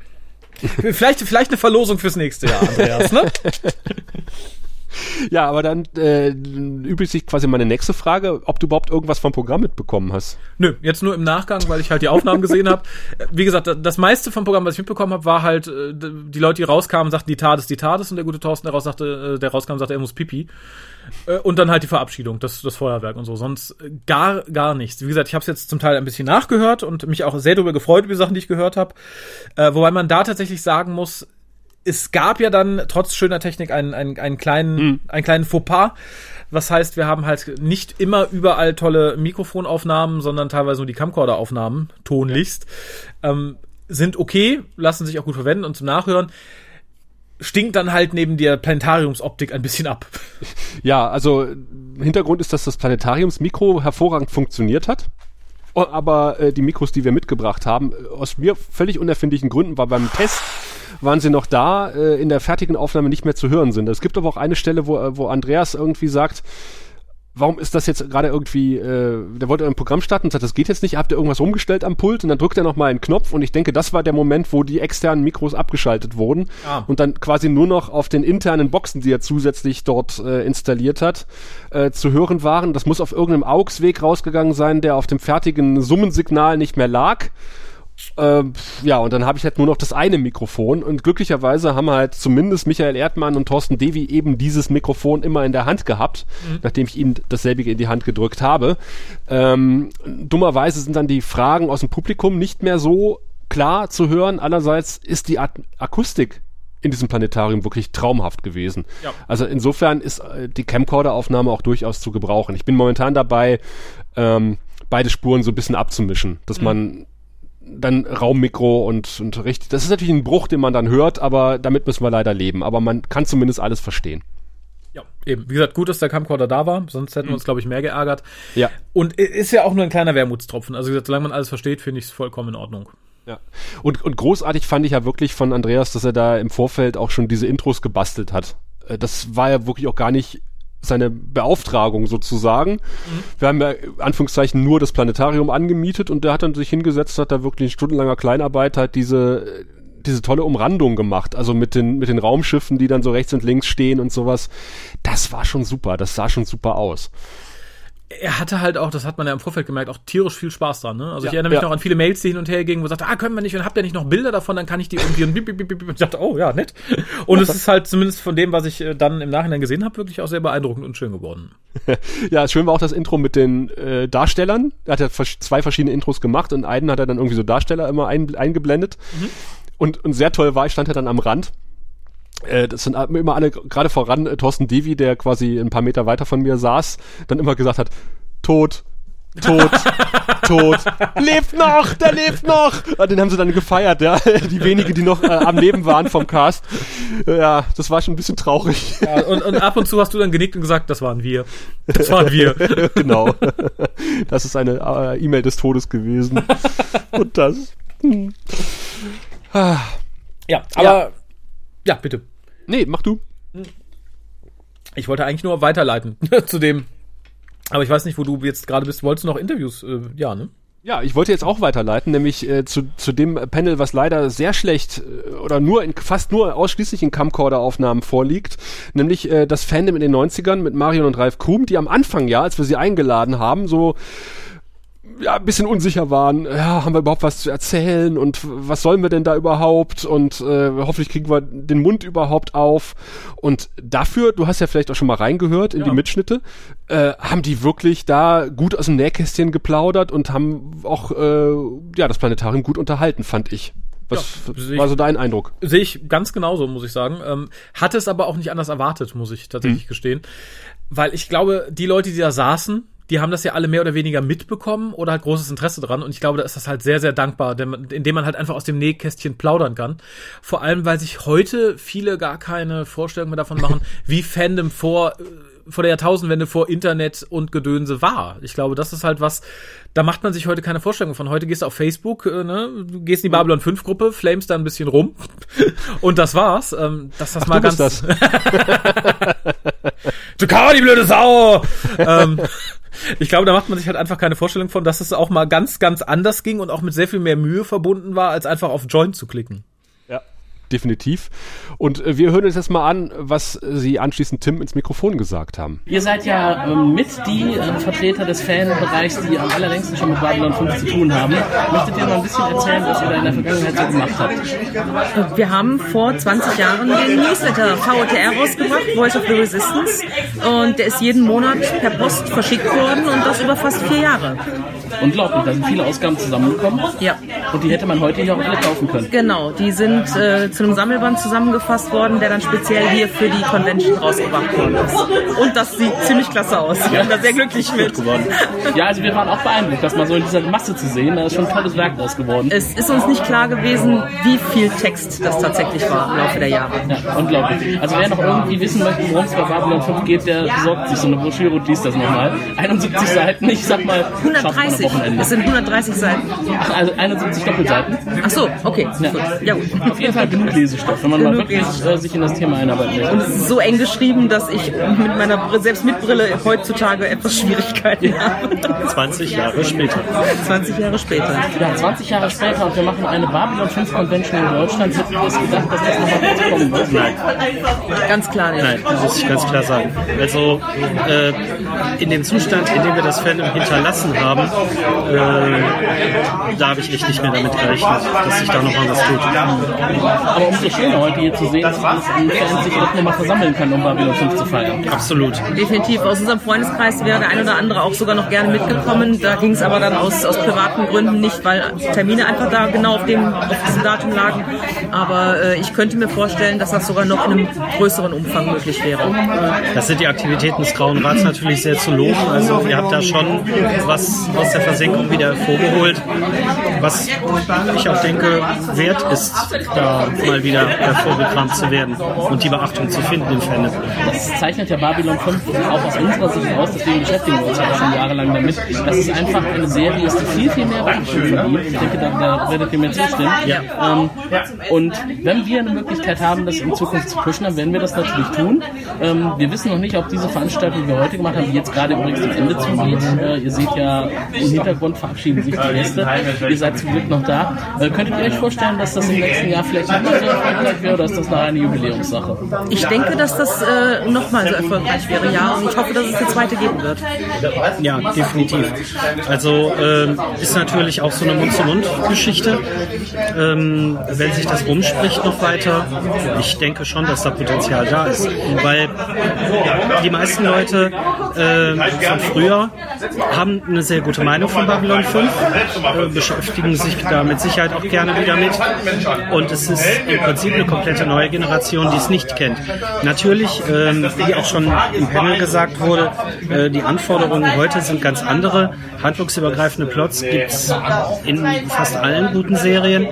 vielleicht, vielleicht eine Verlosung fürs nächste Jahr, Andreas, ne? Ja, aber dann äh, übrigens sich quasi meine nächste Frage, ob du überhaupt irgendwas vom Programm mitbekommen hast. Nö, jetzt nur im Nachgang, weil ich halt die Aufnahmen gesehen habe. Wie gesagt, das meiste vom Programm, was ich mitbekommen habe, war halt, äh, die Leute, die rauskamen, sagten die TARDIS, die TARDIS und der gute Thorsten, der, raus sagte, äh, der rauskam, sagte, er muss Pipi. Äh, Und dann halt die Verabschiedung, das, das Feuerwerk und so. Sonst gar, gar nichts. Wie gesagt, ich habe es jetzt zum Teil ein bisschen nachgehört und mich auch sehr darüber gefreut, über die Sachen, die ich gehört habe. Äh, wobei man da tatsächlich sagen muss, es gab ja dann trotz schöner Technik einen, einen, einen kleinen, einen kleinen Fauxpas. Was heißt, wir haben halt nicht immer überall tolle Mikrofonaufnahmen, sondern teilweise nur die Camcorder-Aufnahmen, tonlichst. Ähm, sind okay, lassen sich auch gut verwenden und zum Nachhören. Stinkt dann halt neben der Planetariumsoptik ein bisschen ab. Ja, also Hintergrund ist, dass das Planetariumsmikro hervorragend funktioniert hat. Aber äh, die Mikros, die wir mitgebracht haben, aus mir völlig unerfindlichen Gründen, war beim Test waren sie noch da, äh, in der fertigen Aufnahme nicht mehr zu hören sind. Es gibt aber auch eine Stelle, wo, wo Andreas irgendwie sagt, warum ist das jetzt gerade irgendwie, äh, der wollte ein Programm starten und sagt, das geht jetzt nicht, habt ihr irgendwas rumgestellt am Pult und dann drückt er nochmal einen Knopf und ich denke, das war der Moment, wo die externen Mikros abgeschaltet wurden ah. und dann quasi nur noch auf den internen Boxen, die er zusätzlich dort äh, installiert hat, äh, zu hören waren. Das muss auf irgendeinem AUX-Weg rausgegangen sein, der auf dem fertigen Summensignal nicht mehr lag. Ähm, ja, und dann habe ich halt nur noch das eine Mikrofon und glücklicherweise haben halt zumindest Michael Erdmann und Thorsten Devi eben dieses Mikrofon immer in der Hand gehabt, mhm. nachdem ich ihnen dasselbige in die Hand gedrückt habe. Ähm, dummerweise sind dann die Fragen aus dem Publikum nicht mehr so klar zu hören. Allerseits ist die Ak Akustik in diesem Planetarium wirklich traumhaft gewesen. Ja. Also insofern ist äh, die Camcorder-Aufnahme auch durchaus zu gebrauchen. Ich bin momentan dabei, ähm, beide Spuren so ein bisschen abzumischen, dass mhm. man dann Raummikro und, und richtig. Das ist natürlich ein Bruch, den man dann hört, aber damit müssen wir leider leben. Aber man kann zumindest alles verstehen. Ja, eben. Wie gesagt, gut, dass der Camcorder da war, sonst hätten wir uns, mhm. glaube ich, mehr geärgert. Ja. Und ist ja auch nur ein kleiner Wermutstropfen. Also, wie gesagt, solange man alles versteht, finde ich es vollkommen in Ordnung. Ja. Und, und großartig fand ich ja wirklich von Andreas, dass er da im Vorfeld auch schon diese Intros gebastelt hat. Äh, das war ja wirklich auch gar nicht seine Beauftragung sozusagen. Mhm. Wir haben ja Anführungszeichen nur das Planetarium angemietet und der hat dann sich hingesetzt, hat da wirklich in stundenlanger Kleinarbeit halt diese diese tolle Umrandung gemacht, also mit den mit den Raumschiffen, die dann so rechts und links stehen und sowas. Das war schon super, das sah schon super aus er hatte halt auch, das hat man ja im Vorfeld gemerkt, auch tierisch viel Spaß dran. Ne? Also ja, ich erinnere mich ja. noch an viele Mails, die hin und her gingen, wo er sagte, ah, können wir nicht, und habt ihr nicht noch Bilder davon, dann kann ich die irgendwie und, bip, bip, bip, und ich dachte, oh ja, nett. Und es ist halt zumindest von dem, was ich äh, dann im Nachhinein gesehen habe, wirklich auch sehr beeindruckend und schön geworden. ja, schön war auch das Intro mit den äh, Darstellern. Er hat ja zwei verschiedene Intros gemacht und einen hat er dann irgendwie so Darsteller immer ein, eingeblendet. Mhm. Und, und sehr toll war, ich stand ja dann am Rand das sind immer alle, gerade voran äh, Thorsten Devi, der quasi ein paar Meter weiter von mir saß, dann immer gesagt hat, tot, tot, tot, lebt noch, der lebt noch. Ah, den haben sie dann gefeiert, ja. Die wenigen, die noch äh, am Leben waren vom Cast. Ja, das war schon ein bisschen traurig. Ja, und, und ab und zu hast du dann genickt und gesagt, das waren wir. Das waren wir. genau. Das ist eine äh, E-Mail des Todes gewesen. Und das. Hm. Ja, aber ja. Ja, bitte. Nee, mach du. Ich wollte eigentlich nur weiterleiten zu dem. Aber ich weiß nicht, wo du jetzt gerade bist. Wolltest du noch Interviews? Äh, ja, ne? Ja, ich wollte jetzt auch weiterleiten, nämlich äh, zu, zu dem Panel, was leider sehr schlecht äh, oder nur in, fast nur ausschließlich in Camcorder-Aufnahmen vorliegt, nämlich äh, das Fandom in den 90ern mit Marion und Ralf Krum, die am Anfang ja, als wir sie eingeladen haben, so ja, ein bisschen unsicher waren, ja, haben wir überhaupt was zu erzählen und was sollen wir denn da überhaupt und äh, hoffentlich kriegen wir den Mund überhaupt auf und dafür, du hast ja vielleicht auch schon mal reingehört in ja. die Mitschnitte, äh, haben die wirklich da gut aus dem Nähkästchen geplaudert und haben auch äh, ja das Planetarium gut unterhalten, fand ich. Was ja, war so dein Eindruck? Sehe ich ganz genauso, muss ich sagen. Ähm, hatte es aber auch nicht anders erwartet, muss ich tatsächlich hm. gestehen. Weil ich glaube, die Leute, die da saßen, die haben das ja alle mehr oder weniger mitbekommen oder hat großes Interesse dran. Und ich glaube, da ist das halt sehr, sehr dankbar, indem man halt einfach aus dem Nähkästchen plaudern kann. Vor allem, weil sich heute viele gar keine Vorstellung mehr davon machen, wie Fandom vor äh, vor der Jahrtausendwende vor Internet und Gedönse war. Ich glaube, das ist halt was, da macht man sich heute keine Vorstellung von. Heute gehst du auf Facebook, äh, ne, du gehst in die Babylon 5 Gruppe, flamest da ein bisschen rum und das war's. Ähm, dass das Ach, mal ganz. Das. du die blöde Sau! ähm, ich glaube, da macht man sich halt einfach keine Vorstellung von, dass es auch mal ganz, ganz anders ging und auch mit sehr viel mehr Mühe verbunden war, als einfach auf Join zu klicken definitiv. Und äh, wir hören uns jetzt mal an, was Sie anschließend Tim ins Mikrofon gesagt haben. Ihr seid ja ähm, mit die äh, Vertreter des Fanbereichs, die am allerlängsten schon mit Babylon 5 zu tun haben. Möchtet ihr mal ein bisschen erzählen, was ihr da in der Vergangenheit so gemacht habt? Wir haben vor 20 Jahren den Newsletter VOTR rausgebracht, Voice of the Resistance. Und der ist jeden Monat per Post verschickt worden und das über fast vier Jahre. Unglaublich, da sind viele Ausgaben zusammengekommen. Ja. Und die hätte man heute hier auch alle kaufen können. Genau, die sind äh, zu einem Sammelband zusammengefasst worden, der dann speziell hier für die Convention rausgebracht worden ist. Und das sieht ziemlich klasse aus. Ich bin da sehr glücklich mit. Ja, also wir waren auch beeindruckt, das mal so in dieser Masse zu sehen. Da ist schon ein tolles Werk draus geworden. Es ist uns nicht klar gewesen, wie viel Text das tatsächlich war im Laufe der Jahre. Ja, unglaublich. Also wer noch irgendwie wissen möchte, worum es bei Babylon 5 geht, der besorgt sich so eine Broschüre und liest das nochmal. 71 Seiten, ich sag mal, schafft man am 130. Wochenende. Es sind 130 Seiten. Ach, also 71 Doppelseiten. Ach so, okay. Ja. Gut. Ja gut. Auf jeden Fall genug Lesestoff, wenn man mal Genug wirklich Lesestoff. äh, sich in das Thema einarbeiten möchte. Und es ist so eng geschrieben, dass ich mit meiner Brille, selbst mit Brille heutzutage etwas Schwierigkeiten habe. 20 Jahre später. 20 Jahre später. Ja, 20 Jahre später und wir machen eine Babylon 5 Convention in Deutschland. Hätten wir es gedacht, dass das nochmal dazu kommen wird? Nein, Ganz klar nicht. nein, muss ich ganz klar sagen. Also äh, in dem Zustand, in dem wir das Fandom hinterlassen haben, äh, da habe ich echt nicht mehr damit gerechnet, dass sich da nochmal was tut. Aber umso schöner heute hier zu sehen, dass alles an Fans sich auch nochmal versammeln kann, um Babylon 5 zu feiern. Absolut. Definitiv. Aus unserem Freundeskreis wäre der ein oder andere auch sogar noch gerne mitgekommen. Da ging es aber dann aus, aus privaten Gründen nicht, weil Termine einfach da genau auf, dem, auf diesem Datum lagen. Aber äh, ich könnte mir vorstellen, dass das sogar noch in einem größeren Umfang möglich wäre. Das sind die Aktivitäten des Grauen Rats natürlich sehr zu loben. Also ihr habt da schon was aus der Versenkung wieder hervorgeholt, was ich auch denke wert ist, da mal wieder hervorgekramt zu werden und die Beachtung zu finden im Fandom. Das zeichnet ja Babylon 5 auch aus unserer Sicht aus, deswegen beschäftigen wir uns ja auch schon jahrelang damit, dass es einfach eine Serie ist, die viel, viel mehr Beachtung verdient. Ich denke, da, da werdet ihr mir zustimmen. Ähm, und wenn wir eine Möglichkeit haben, das in Zukunft zu pushen, dann werden wir das natürlich tun. Ähm, wir wissen noch nicht, ob diese Veranstaltung, die wir heute gemacht haben, die jetzt gerade übrigens dem Ende zugeht. Äh, ihr seht ja, im Hintergrund verabschieden sich die Gäste. Ihr seid zum Glück noch da. Äh, könntet ihr euch vorstellen, dass das im nächsten Jahr vielleicht nochmal so erfolgreich wäre oder ist das noch eine Jubiläumssache? Ich denke, dass das äh, nochmal so erfolgreich wäre, ja. Und ich hoffe, dass es eine zweite geben wird. Ja, definitiv. Also ähm, ist natürlich auch so eine Mund-zu-Mund-Geschichte. Ähm, wenn sich das rumspricht noch weiter, ich denke schon, dass da Potenzial da ist. Weil die meisten Leute äh, von früher haben eine sehr gute Meinung von Babylon 5, äh, beschäftigen sich da mit Sicherheit auch gerne wieder mit. Und es ist im Prinzip eine komplette neue Generation, die es nicht kennt. Natürlich, ähm, wie auch schon im Panel gesagt wurde, äh, die Anforderungen heute sind ganz andere. Handlungsübergreifende Plots gibt es in fast allen guten Serien.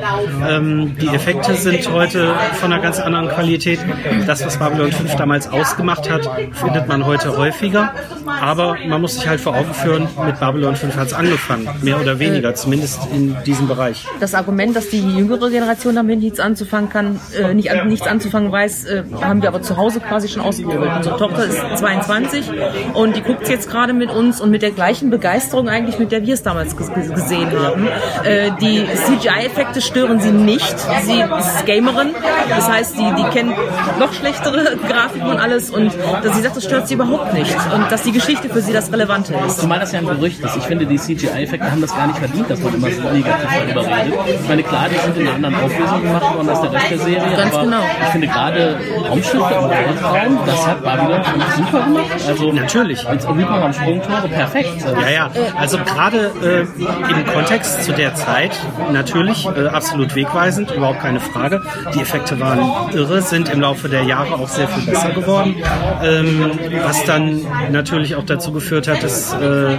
Ähm, die Effekte sind heute von einer ganz anderen Qualität. Das, was Babylon 5 damals ausgemacht hat, findet man heute häufiger. Aber man muss sich halt vor Augen führen, mit Babylon 5 hat es angefangen. Mehr oder weniger, zumindest in diesem Bereich. Das Argument, dass die jüngere Generation damit nichts anzufangen kann, äh, nicht an, nichts anzufangen weiß, äh, haben wir aber zu Hause quasi schon ausgeprobiert. Unsere Tochter ist 22 und die guckt jetzt gerade mit uns und mit der gleichen Begeisterung eigentlich, mit der wir es damals ges- ges- gesehen haben. Äh, die CGI-Effekte stören sie nicht. Sie ist Gamerin, das heißt, die, die kennt noch schlechtere Grafiken und alles und dass sie sagt, das stört sie überhaupt nicht und dass die Geschichte für sie das Relevante ist. Zumal das ja ein Gerücht ist. Ich finde, die CGI-Effekte haben das gar nicht verdient, dass man immer so negativ darüber redet. Ich meine, klar, die sind in einer anderen Auflösung gemacht worden als der Rest der Serie, Ganz aber genau. ich finde gerade Raumschiffe im Weltraum, das hat Babylon 5 super gemacht. Also Natürlich. Als Hyperraum-Sprungtore perfekt. Ja, ja, also gerade äh, im Kontext zu der Zeit natürlich äh, absolut wegweisend, überhaupt keine Frage. Die Effekte waren irre, sind im Laufe der Jahre auch sehr viel besser geworden, ähm, was dann natürlich auch dazu geführt hat, dass äh,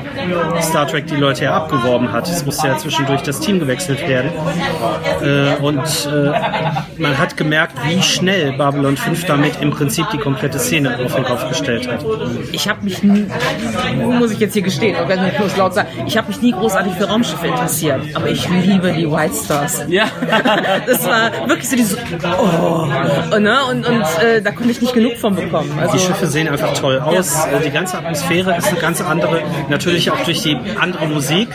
Star Trek die Leute ja abgeworben hat. Es musste ja zwischendurch das Team gewechselt werden äh, und äh, man hat gemerkt, wie schnell Babylon 5 damit im Prinzip die komplette Szene auf den Kopf gestellt hat. Ich habe mich, nie, muss ich jetzt hier gestehen, ich nicht bloß laut sagen, ich habe mich nie großartig für Raumschiffe interessiert, aber ich liebe die White Stars. Ja. Das war wirklich so dieses, oh, und, ne, und, und äh, da konnte ich nicht genug von bekommen. Also, Die Schiffe sehen einfach toll aus. Äh, Die ganze Atmosphäre ist eine ganz andere. Natürlich auch durch die andere Musik.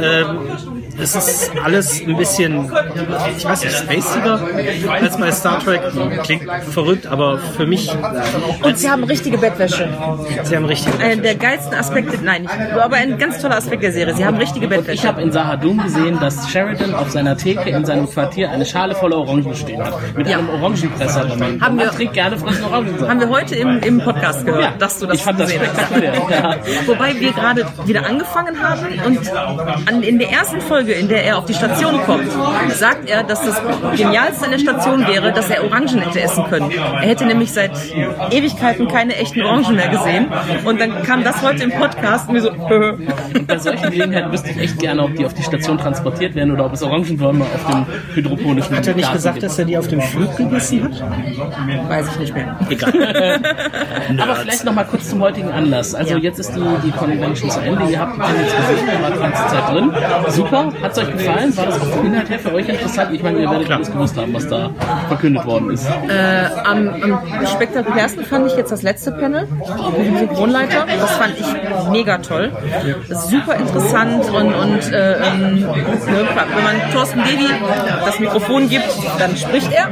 Ähm, es ist alles ein bisschen, ich weiß nicht, spaciger als bei Star Trek. Klingt verrückt, aber für mich, und sie haben richtige Bettwäsche. sie haben richtig. Einer der geilsten Aspekte, nein, nicht, aber ein ganz toller Aspekt der Serie. Sie haben richtige Ich Bettwäsche. habe in Sahadum gesehen, dass Sheridan auf seiner Theke in seinem Quartier eine Schale voller Orangen stehen hat. Mit Ja. einem Orangenpresser drin. Haben wir- trinkt gerne frischen Orangensaft. Haben wir heute im, im Podcast gehört, Ja, dass du das ich fand das spektakulär. Ja. Wobei wir gerade wieder angefangen haben und an, in der ersten Folge Folge, in der er auf die Station kommt, sagt er, dass das Genialste an der Station wäre, dass er Orangen hätte essen können. Er hätte nämlich seit Ewigkeiten keine echten Orangen mehr gesehen. Und dann kam das heute im Podcast und mir so, bei solchen Gelegenheiten wüsste ich echt gerne, ob die auf die Station transportiert werden oder ob es Orangenbäume auf dem hydroponischen Hat er nicht Garten gesagt, gibt. dass er die auf dem Flug gegessen hat? weiß ich nicht mehr. Egal. Aber vielleicht noch mal kurz zum heutigen Anlass. Also Ja. jetzt ist die, die Convention zu Ende. Ihr habt die jetzt gesehen, ihr wart die ganze Zeit drin. Super. Hat es euch gefallen? War das auch vom Inhalt her für euch interessant? Ich meine, ihr werdet alles gewusst haben, was da verkündet worden ist. Äh, am, am spektakulärsten fand ich jetzt das letzte Panel mit dem Synchronleiter. Das fand ich mega toll. Das ist super interessant und, und äh, ähm, wenn man Thorsten Devi das Mikrofon gibt, dann spricht er.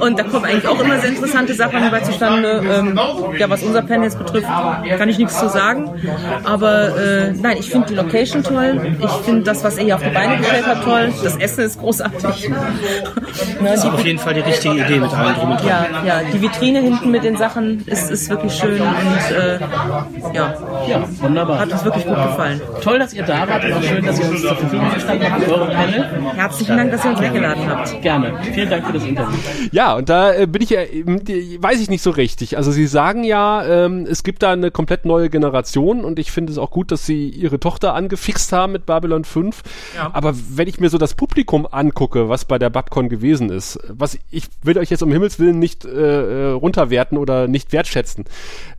Und da kommen eigentlich auch immer sehr interessante Sachen bei zustande. Ähm, ja, was unser Panel jetzt betrifft, kann ich nichts zu sagen. Aber äh, nein, ich finde die Location toll. Ich finde das, was er hier auf die Beine gestellt hat, toll. Das Essen ist großartig. Ja, die, Auf jeden Fall die richtige Idee mit allem drum und dran. ja, ja, die Vitrine hinten mit den Sachen ist, ist wirklich schön und äh, ja, Ja, wunderbar. hat uns wirklich gut gefallen. Toll, dass ihr da wart und auch schön, dass ihr uns zur Verfügung gestanden habt für eure Panel. Herzlichen Dank, dass ihr uns eingeladen habt. Gerne. Vielen Dank für das Interview. Ja, und da äh, bin ich ja, weiß ich nicht so richtig. Also sie sagen ja, ähm, es gibt da eine komplett neue Generation und ich finde es auch gut, dass sie ihre Tochter angefixt haben mit Babylon 5. Aber wenn ich mir so das Publikum angucke, was bei der Babcon gewesen ist, was ich will euch jetzt um Himmels Willen nicht äh, äh, runterwerten oder nicht wertschätzen.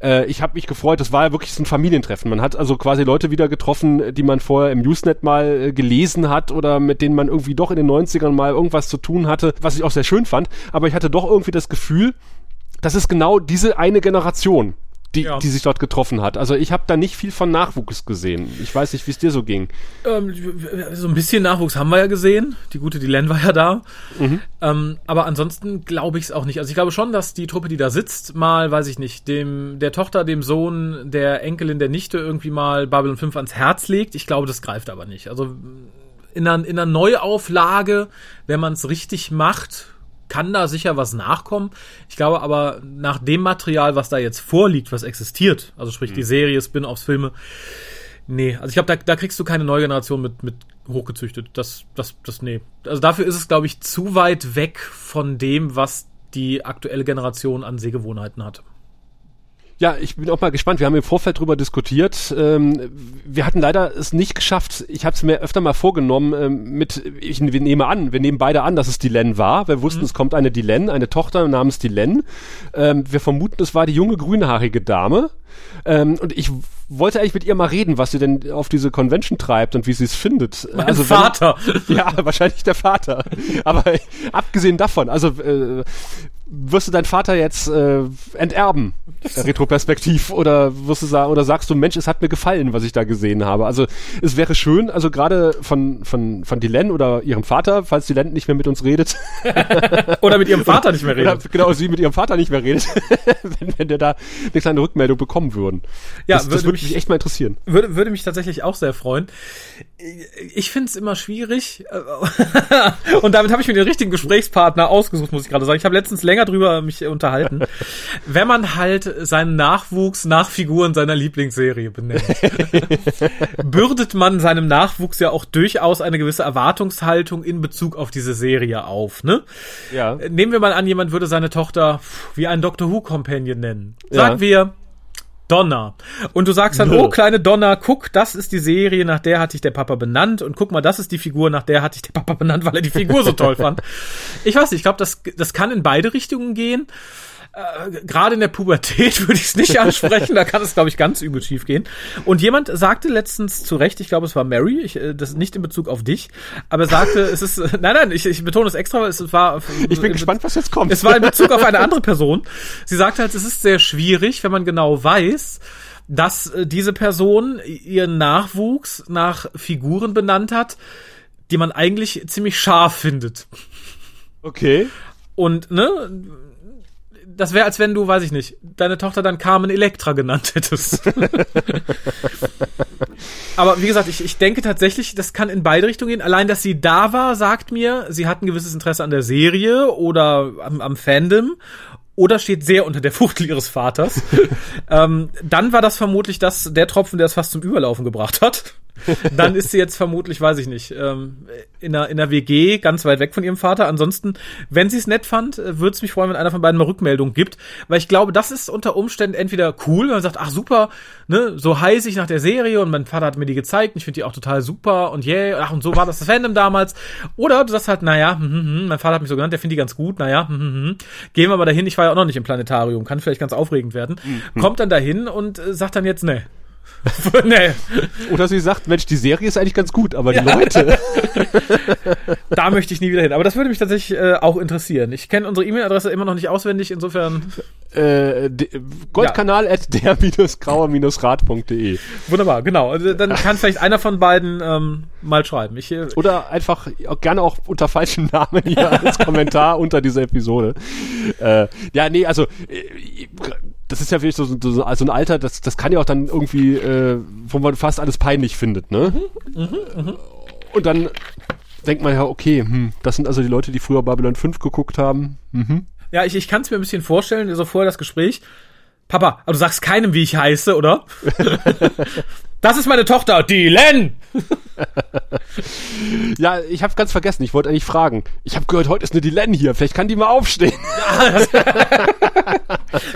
Äh, ich habe mich gefreut, das war ja wirklich so ein Familientreffen. Man hat also quasi Leute wieder getroffen, die man vorher im Usenet mal äh, gelesen hat oder mit denen man irgendwie doch in den 90ern mal irgendwas zu tun hatte, was ich auch sehr schön fand. Aber ich hatte doch irgendwie das Gefühl, das ist genau diese eine Generation, die, Ja. die sich dort getroffen hat. Also ich habe da nicht viel von Nachwuchs gesehen. Ich weiß nicht, wie es dir so ging. Ähm, so ein bisschen Nachwuchs haben wir ja gesehen. Die gute Dylan war ja da. Ähm, aber ansonsten glaube ich es auch nicht. Also ich glaube schon, dass die Truppe, die da sitzt, mal, weiß ich nicht, dem der Tochter, dem Sohn, der Enkelin, der Nichte irgendwie mal Babylon 5 ans Herz legt. Ich glaube, das greift aber nicht. Also in einer, in einer Neuauflage, wenn man es richtig macht, kann da sicher was nachkommen. Ich glaube aber, nach dem Material, was da jetzt vorliegt, was existiert, also sprich die Serie, Spin-offs, Filme, Nee, also ich glaube, da, da kriegst du keine neue Generation mit, mit hochgezüchtet. Das, das, das, nee. Also dafür ist es, glaube ich, zu weit weg von dem, was die aktuelle Generation an Sehgewohnheiten hat. Ja, ich bin auch mal gespannt. Wir haben im Vorfeld drüber diskutiert. Ähm, wir hatten leider es nicht geschafft. Ich habe es mir öfter mal vorgenommen ähm, mit, ich wir nehme an, wir nehmen beide an, dass es Dylan war. Wir wussten, es kommt eine Dylan, eine Tochter namens Dylan. Ähm, wir vermuten, es war die junge grünhaarige Dame. Und ich wollte eigentlich mit ihr mal reden, was sie denn auf diese Convention treibt und wie sie es findet. Mein wenn- Vater. ja, wahrscheinlich der Vater. Aber abgesehen davon, also äh, wirst du deinen Vater jetzt äh, enterben, retroperspektiv, oder wirst du sagen, oder sagst du, Mensch, es hat mir gefallen, was ich da gesehen habe. Also es wäre schön, also gerade von von von Dylan oder ihrem Vater, falls Dylan nicht mehr mit uns redet, Oder mit ihrem Vater nicht mehr oder reden. genau sie mit ihrem Vater nicht mehr redet, wenn, wenn der da eine kleine Rückmeldung bekommen würden. Ja, das, das würde würde mich- mich echt mal interessieren. Würde, würde mich tatsächlich auch sehr freuen. Ich finde es immer schwierig. äh, Und damit habe ich mir den richtigen Gesprächspartner ausgesucht, muss ich gerade sagen. Ich habe letztens länger drüber mich unterhalten. Wenn man halt seinen Nachwuchs nach Figuren seiner Lieblingsserie benennt, bürdet man seinem Nachwuchs ja auch durchaus eine gewisse Erwartungshaltung in Bezug auf diese Serie auf, ne? Ja. Nehmen wir mal an, jemand würde seine Tochter wie ein Doctor Who Companion nennen. Sagen Ja. wir Donna. Und du sagst dann, oh kleine Donna, guck, das ist die Serie, nach der hat dich der Papa benannt. Und guck mal, das ist die Figur, nach der hat dich der Papa benannt, weil er die Figur so toll fand. Ich weiß nicht, ich glaube, das, das kann in beide Richtungen gehen. Äh, Gerade in der Pubertät würde ich es nicht ansprechen, da kann es, glaube ich, ganz übel schief gehen. Und jemand sagte letztens zu Recht, ich glaube, es war Mary, ich, äh, das nicht in Bezug auf dich, aber sagte, es ist, nein, nein, ich, ich betone es extra, es war. Ich bin gespannt, was jetzt kommt. Es war in Bezug auf eine andere Person. Sie sagte halt, es ist sehr schwierig, wenn man genau weiß, dass äh, diese Person ihren Nachwuchs nach Figuren benannt hat, die man eigentlich ziemlich scharf findet. okay. Und, ne, das wäre, als wenn du, weiß ich nicht, deine Tochter dann Carmen Electra genannt hättest. Aber wie gesagt, ich, ich denke tatsächlich, das kann in beide Richtungen gehen. Allein, dass sie da war, sagt mir, sie hat ein gewisses Interesse an der Serie oder am, am Fandom oder steht sehr unter der Fuchtel ihres Vaters. ähm, dann war das vermutlich das, der Tropfen, der es fast zum Überlaufen gebracht hat. dann ist sie jetzt vermutlich, weiß ich nicht, ähm, in einer, in einer WG ganz weit weg von ihrem Vater. Ansonsten, wenn sie es nett fand, äh, würde es mich freuen, wenn einer von beiden mal Rückmeldung gibt, weil ich glaube, das ist unter Umständen entweder cool, wenn man sagt, ach super, ne, so heiß ich nach der Serie und mein Vater hat mir die gezeigt und ich finde die auch total super und yeah, ach und so war das das Fandom damals. Oder du sagst halt, naja, hm, hm, hm, mein Vater hat mich so genannt, der findet die ganz gut, naja, hm, hm, hm. gehen wir mal dahin, ich war ja auch noch nicht im Planetarium, kann vielleicht ganz aufregend werden. Mhm. Kommt dann dahin und äh, sagt dann jetzt, ne. nee. Oder sie sagt, Mensch, die Serie ist eigentlich ganz gut, aber die Leute. Da möchte ich nie wieder hin. Aber das würde mich tatsächlich äh, auch interessieren. Ich kenne unsere E-Mail-Adresse immer noch nicht auswendig, insofern äh, Goldkanal at der-grauer-rad.de wunderbar, genau. Also, Dann kann vielleicht einer von beiden ähm, mal schreiben. Ich, äh, Oder einfach auch gerne auch unter falschem Namen hier als Kommentar unter dieser Episode. Äh, ja, nee, also äh, das ist ja wirklich so, so, so ein Alter, das, das kann ja auch dann irgendwie, äh, wo man fast alles peinlich findet, ne? Und dann denkt man ja, okay, hm, das sind also die Leute, die früher Babylon 5 geguckt haben. Mhm. ja, ich, ich kann es mir ein bisschen vorstellen, so vorher das Gespräch. Papa, aber du sagst keinem, wie ich heiße, oder? das ist meine Tochter, die Len! Ja, ich hab's ganz vergessen, ich wollte eigentlich fragen. Ich habe gehört, heute ist eine Dylan hier, vielleicht kann die mal aufstehen.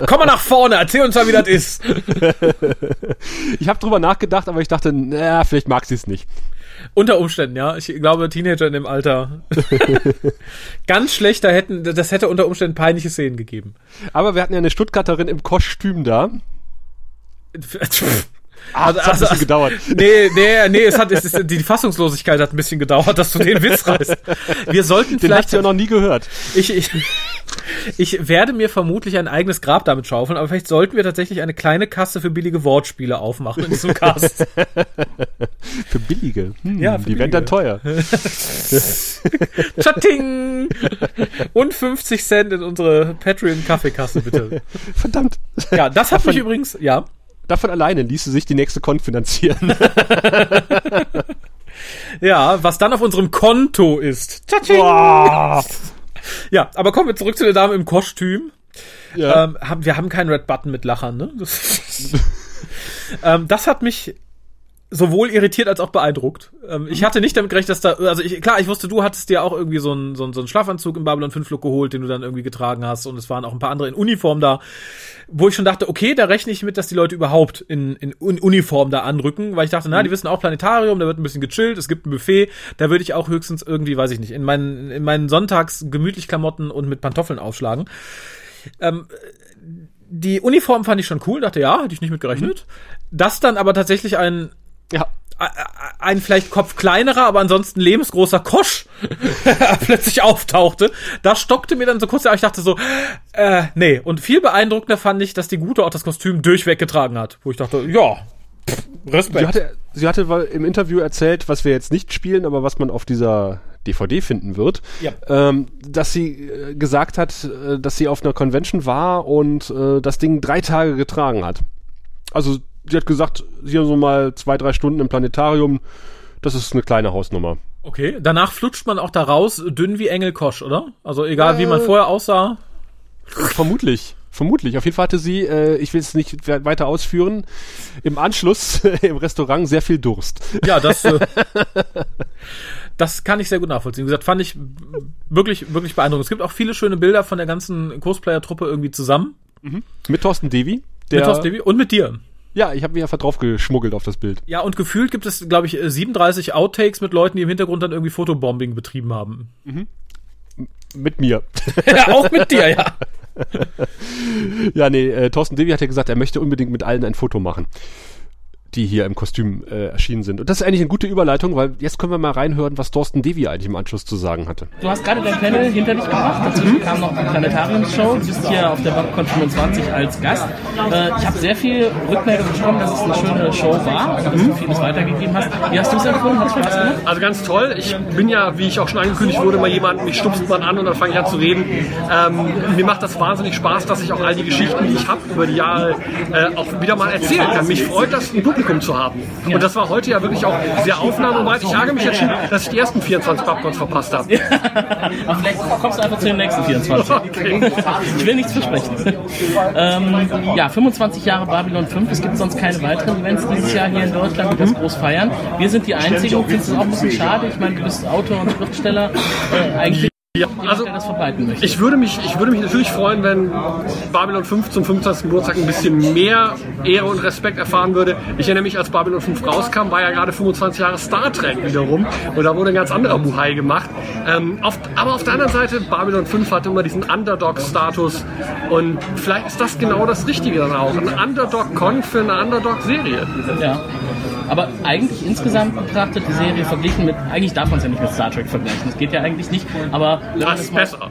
Komm mal nach vorne, erzähl uns mal, wie das ist. Ich habe drüber nachgedacht, aber ich dachte, naja, vielleicht mag sie es nicht. Unter Umständen, ja. Ich glaube, Teenager in dem Alter. Ganz schlecht, da hätten, das hätte unter Umständen peinliche Szenen gegeben. Aber wir hatten ja eine Stuttgarterin im Kostüm da. Ah, das hat ein bisschen gedauert. Nee, nee, nee, es hat, es ist, die Fassungslosigkeit hat ein bisschen gedauert, dass du den Witz reißt. Wir sollten Den vielleicht hast du ja noch nie gehört. Ich, ich, ich werde mir vermutlich ein eigenes Grab damit schaufeln, aber vielleicht sollten wir tatsächlich eine kleine Kasse für billige Wortspiele aufmachen in diesem Cast. Für billige. Hm, Ja, für die werden dann teuer. Chatting! Und 50 Cent in unsere Patreon-Kaffeekasse, bitte. Verdammt. Ja, das hat Davon- mich übrigens, ja. Davon alleine ließe sich die nächste Con finanzieren. Ja, was dann auf unserem Konto ist. Tschatsching! Ja, aber kommen wir zurück zu der Dame im Kostüm. Ja. Ähm, wir haben keinen Red Button mit Lachern, ne? Das, ähm, das hat mich sowohl irritiert als auch beeindruckt. Ähm, ich hatte nicht damit gerechnet, dass da, also ich, klar, ich wusste, du hattest dir auch irgendwie so einen, so einen, so einen Schlafanzug im Babylon 5 Look geholt, den du dann irgendwie getragen hast und es waren auch ein paar andere in Uniform da, wo ich schon dachte, okay, da rechne ich mit, dass die Leute überhaupt in, in Un- Uniform da anrücken, weil ich dachte, na, die wissen auch Planetarium, da wird ein bisschen gechillt, es gibt ein Buffet, da würde ich auch höchstens irgendwie, weiß ich nicht, in meinen, in meinen Sonntags gemütlich Klamotten und mit Pantoffeln aufschlagen. Ähm, die Uniform fand ich schon cool, dachte, ja, hätte ich nicht mit gerechnet. Das dann aber tatsächlich ein ja. ein vielleicht Kopf kleinerer, aber ansonsten lebensgroßer Kosch plötzlich auftauchte. Da stockte mir dann so kurz, aber ich dachte so, äh, nee. Und viel beeindruckender fand ich, dass die Gute auch das Kostüm durchweg getragen hat. Wo ich dachte, ja, pff, Respekt. Sie hatte, sie hatte im Interview erzählt, was wir jetzt nicht spielen, aber was man auf dieser DVD finden wird, Ja. ähm, dass sie äh, gesagt hat, äh, dass sie auf einer Convention war und äh, das Ding drei Tage getragen hat. Also sie hat gesagt, sie haben so mal zwei, drei Stunden im Planetarium. Das ist eine kleine Hausnummer. Okay, danach flutscht man auch da raus, dünn wie Engel Kosch, oder? Also egal, wie man Äh. vorher aussah. Vermutlich. Vermutlich. Auf jeden Fall hatte sie, äh, ich will es nicht we- weiter ausführen, im Anschluss im Restaurant sehr viel Durst. Ja, das, äh, das kann ich sehr gut nachvollziehen. Wie gesagt, fand ich wirklich, wirklich beeindruckend. Es gibt auch viele schöne Bilder von der ganzen Cosplayer-Truppe irgendwie zusammen. Mit Thorsten Devi. Der, mit Thorsten Devi und mit dir. Ja, ich habe mich einfach drauf geschmuggelt auf das Bild. Ja, und gefühlt gibt es, glaube ich, äh, 37 Outtakes mit Leuten, die im Hintergrund dann irgendwie Fotobombing betrieben haben. Mit mir. ja, auch mit dir, ja. Ja, nee, äh, Thorsten Devi hat ja gesagt, er möchte unbedingt mit allen ein Foto machen, die hier im Kostüm äh, erschienen sind. Und das ist eigentlich eine gute Überleitung, weil jetzt können wir mal reinhören, was Thorsten Devi eigentlich im Anschluss zu sagen hatte. Du hast gerade dein Panel hinter dich gebracht. Dazwischen kam noch die Planetariumsshow. Du bist hier auf der BabCon 25 als Gast. Äh, ich habe sehr viel Rückmeldung bekommen, dass es eine schöne Show war, dass du vieles weitergegeben hast. Wie hast du es empfunden? Hat Spaß gemacht? Also ganz toll. Ich bin ja, wie ich auch schon angekündigt wurde, mal jemand, mich stupst man an und dann fange ich an zu reden. Ähm, mir macht das wahnsinnig Spaß, dass ich auch all die Geschichten, die ich habe über die Jahre, äh, auch wieder mal erzählen kann. Mich freut, dass ein Publikum Publikum zu haben. Und das war heute ja wirklich auch sehr aufnahmebereit. Ich ärgere mich jetzt schon, dass ich die ersten 24 Popcorns verpasst habe. Aber vielleicht kommst du einfach zu den nächsten 24. Okay. Ich will nichts versprechen. Ähm, ja, 25 Jahre Babylon 5. Es gibt sonst keine weiteren Events dieses Jahr hier in Deutschland, die das groß feiern. Wir sind die Einzigen. Findest du das auch ein bisschen schade? Ich meine, du bist Autor und Schriftsteller. Äh, eigentlich Ja, also ich würde, mich, ich würde mich natürlich freuen, wenn Babylon 5 zum 25. Geburtstag ein bisschen mehr Ehre und Respekt erfahren würde. Ich erinnere mich, als Babylon 5 rauskam, war ja gerade 25 Jahre Star Trek wiederum und da wurde ein ganz anderer Buhai gemacht. Ähm, auf, aber auf der anderen Seite, Babylon 5 hatte immer diesen Underdog-Status und vielleicht ist das genau das Richtige dann auch. Ein Underdog-Con für eine Underdog-Serie. Ja. Aber eigentlich insgesamt betrachtet die Serie verglichen mit, eigentlich darf man es ja nicht mit Star Trek vergleichen. Das geht ja eigentlich nicht. Aber Das ist besser.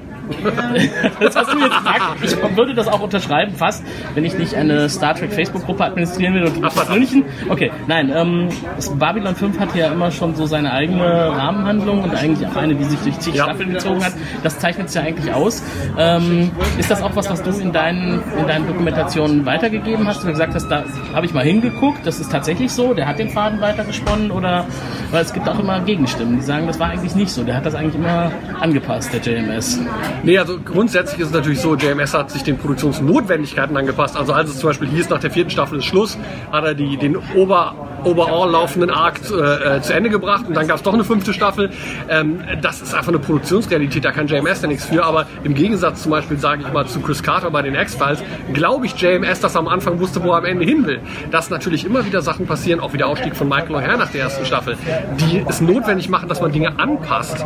Das hast du jetzt gesagt. Ich würde das auch unterschreiben, fast, wenn ich nicht eine Star Trek Facebook-Gruppe administrieren will und aus München. Okay, nein, ähm, Babylon 5 hatte ja immer schon so seine eigene Rahmenhandlung und eigentlich auch eine, die sich durch zig Ja. Staffeln gezogen hat. Das zeichnet es ja eigentlich aus. Ähm, ist das auch was, was du in deinen, in deinen Dokumentationen weitergegeben hast? Du gesagt hast, da habe ich mal hingeguckt, das ist tatsächlich so, der hat den Faden weitergesponnen oder, weil es gibt auch immer Gegenstimmen, die sagen, das war eigentlich nicht so, der hat das eigentlich immer angepasst, der JMS. Nee, also grundsätzlich ist es natürlich so, JMS hat sich den Produktionsnotwendigkeiten angepasst. Also als es zum Beispiel hieß, nach der vierten Staffel ist Schluss, hat er die, den Ober, overall laufenden Arc äh, äh, zu Ende gebracht und dann gab es doch eine fünfte Staffel. Ähm, das ist einfach eine Produktionsrealität, da kann JMS ja nichts für, aber im Gegensatz zum Beispiel, sage ich mal, zu Chris Carter bei den X-Files, glaube ich JMS, dass er am Anfang wusste, wo er am Ende hin will. Dass natürlich immer wieder Sachen passieren, auch wie der Ausstieg von Michael O'Hare nach der ersten Staffel, die es notwendig machen, dass man Dinge anpasst,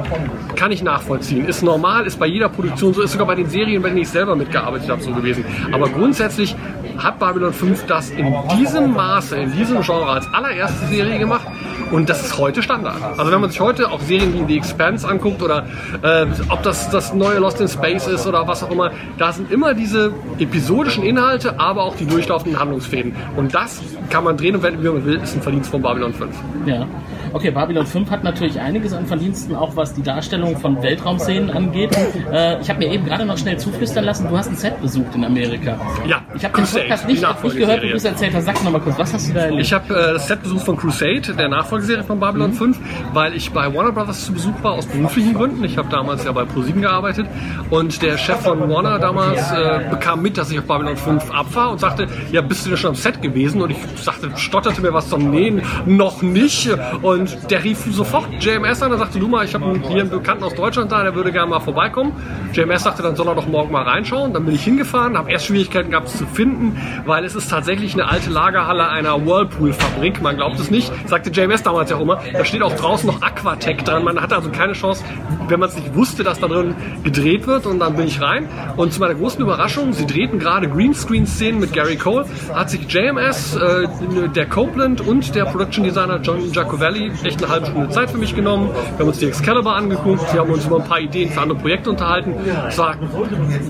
kann ich nachvollziehen. Ist normal, ist bei jeder Produktion so, ist sogar bei den Serien, bei denen ich selber mitgearbeitet habe, so gewesen. Aber grundsätzlich hat Babylon 5 das in diesem Maße, in diesem Genre als allererste Serie gemacht und das ist heute Standard. Also wenn man sich heute auch Serien wie The Expanse anguckt oder äh, ob das das neue Lost in Space ist oder was auch immer, da sind immer diese episodischen Inhalte, aber auch die durchlaufenden Handlungsfäden. Und das kann man drehen und wenden, wie man will, ist ein Verdienst von Babylon 5. Ja. Okay, Babylon 5 hat natürlich einiges an Verdiensten, auch was die Darstellung von Weltraumszenen angeht. Äh, ich habe mir eben gerade noch schnell zuflüstern lassen, du hast ein Set besucht in Amerika. Ja, Ich habe den Podcast nicht, nicht gehört, du Nachfolgeserie. erzählt hast. Sag noch mal kurz, was hast du da erlebt? Ich habe äh, das Set besucht von Crusade, der Nachfolgeserie von Babylon Mhm. 5, weil ich bei Warner Brothers zu Besuch war aus beruflichen Gründen. Ich habe damals ja bei ProSieben gearbeitet und der Chef von Warner damals äh, bekam mit, dass ich auf Babylon 5 abfahre und sagte, ja, bist du denn schon am Set gewesen? Und ich sagte, stotterte mir was zum Nee, noch nicht. Und der rief sofort JMS an und sagte, du mal, ich habe hier einen Bekannten aus Deutschland da, der würde gerne mal vorbeikommen. JMS sagte, dann soll er doch morgen mal reinschauen. Dann bin ich hingefahren, habe erst Schwierigkeiten gehabt, es zu finden, weil es ist tatsächlich eine alte Lagerhalle einer Whirlpool-Fabrik. Man glaubt es nicht. Sagte JMS damals ja auch immer. Da steht auch draußen noch Aquatec dran. Man hatte also keine Chance, wenn man es nicht wusste, dass da drin gedreht wird. Und dann bin ich rein. Und zu meiner großen Überraschung, sie drehten gerade Greenscreen-Szenen mit Gary Cole, hat sich JMS, äh, der Copeland und der Production Designer John Giacovelli echt eine halbe Stunde Zeit für mich genommen. Wir haben uns die Excalibur angeguckt. Wir haben uns über ein paar Ideen für andere Projekte unterhalten. Es war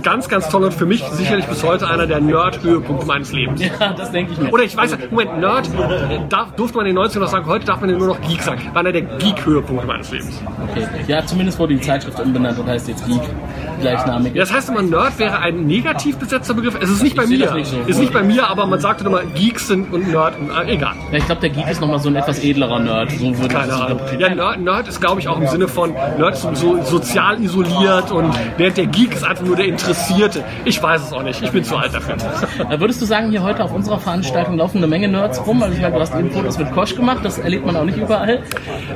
ganz, ganz toll und für mich sicherlich bis heute einer der Nerd-Höhepunkte meines Lebens. ja, das denke ich mir. Oder ich weiß, Moment, Nerd, darf, durfte man in den 90ern noch sagen, heute darf man ja nur noch Geek sagen. War einer der Geek-Höhepunkte meines Lebens. Okay. Ja, zumindest wurde die Zeitschrift umbenannt und heißt jetzt Geek. Gleichnamig. Das heißt immer, Nerd wäre ein negativ besetzter Begriff. Es ist nicht bei Ich sehe mir. nicht so. Ist nicht bei mir, aber man sagt immer, Geeks sind und Nerd. Und, äh, egal. Ja, ich glaube, der Geek ist nochmal so ein etwas edlerer Nerd. So würde Keine Ahnung. Ja, Nerd, Nerd ist, glaube ich, auch im Sinne von Nerd ist so sozial isoliert und während der Geek ist einfach nur der Interessierte. Ich weiß es auch nicht. Ich bin zu alt dafür. Würdest du sagen, hier heute auf unserer Veranstaltung laufen eine Menge Nerds rum? Also ich meine, du hast eben Fotos mit Kosch gemacht, das erlebt man auch nicht überall.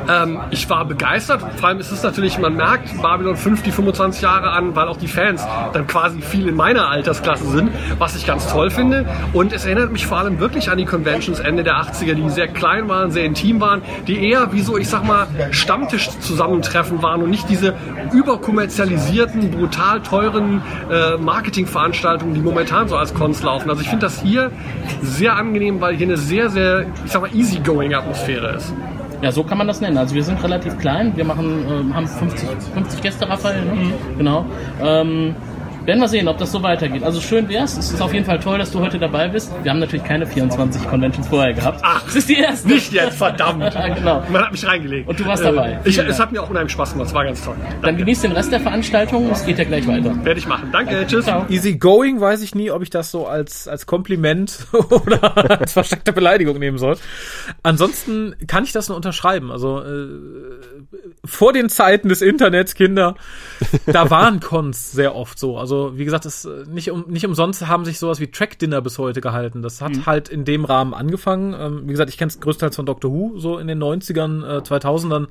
Ähm, ich war begeistert. Vor allem ist es natürlich, man merkt Babylon 5 die 25 Jahre an, weil auch die Fans dann quasi viel in meiner Altersklasse sind, was ich ganz toll finde. Und es erinnert mich vor allem wirklich an die Conventions Ende der 80er, die sehr klein waren, sehr intim waren, die eher wie so, ich sag mal, Stammtisch-Zusammentreffen waren und nicht diese überkommerzialisierten, brutal teuren äh, Marketingveranstaltungen, die momentan so als Cons laufen. Also ich finde das hier sehr angenehm, weil hier eine sehr, sehr, ich sag mal, easygoing Atmosphäre ist. Ja, so kann man das nennen. Also wir sind relativ klein. Wir machen, ähm, haben 50, 50 Gäste, Raphael, ne? Genau. Ähm, werden wir sehen, ob das so weitergeht. Also schön wär's. Es ist auf jeden Fall toll, dass du heute dabei bist. Wir haben natürlich keine 24 Conventions vorher gehabt. Ach, das ist die erste. Nicht jetzt, verdammt. genau. Man hat mich reingelegt. Und du warst dabei. Ich, es hat mir auch unheimlich Spaß gemacht. Es war ganz toll. Dann genießt den Rest der Veranstaltung. Es geht ja gleich weiter. Werde ich machen. Danke, tschüss. Ciao. Easy going weiß ich nie, ob ich das so als, als Kompliment oder als versteckte Beleidigung nehmen soll. Ansonsten kann ich das nur unterschreiben. Also äh, vor den Zeiten des Internets, Kinder, da waren Cons sehr oft so. Also wie gesagt, das, äh, nicht, um, nicht umsonst haben sich sowas wie Track Dinner bis heute gehalten. Das hat halt in dem Rahmen angefangen. Ähm, wie gesagt, ich kenne es größtenteils von Doctor Who, so in den 90ern, äh, 2000ern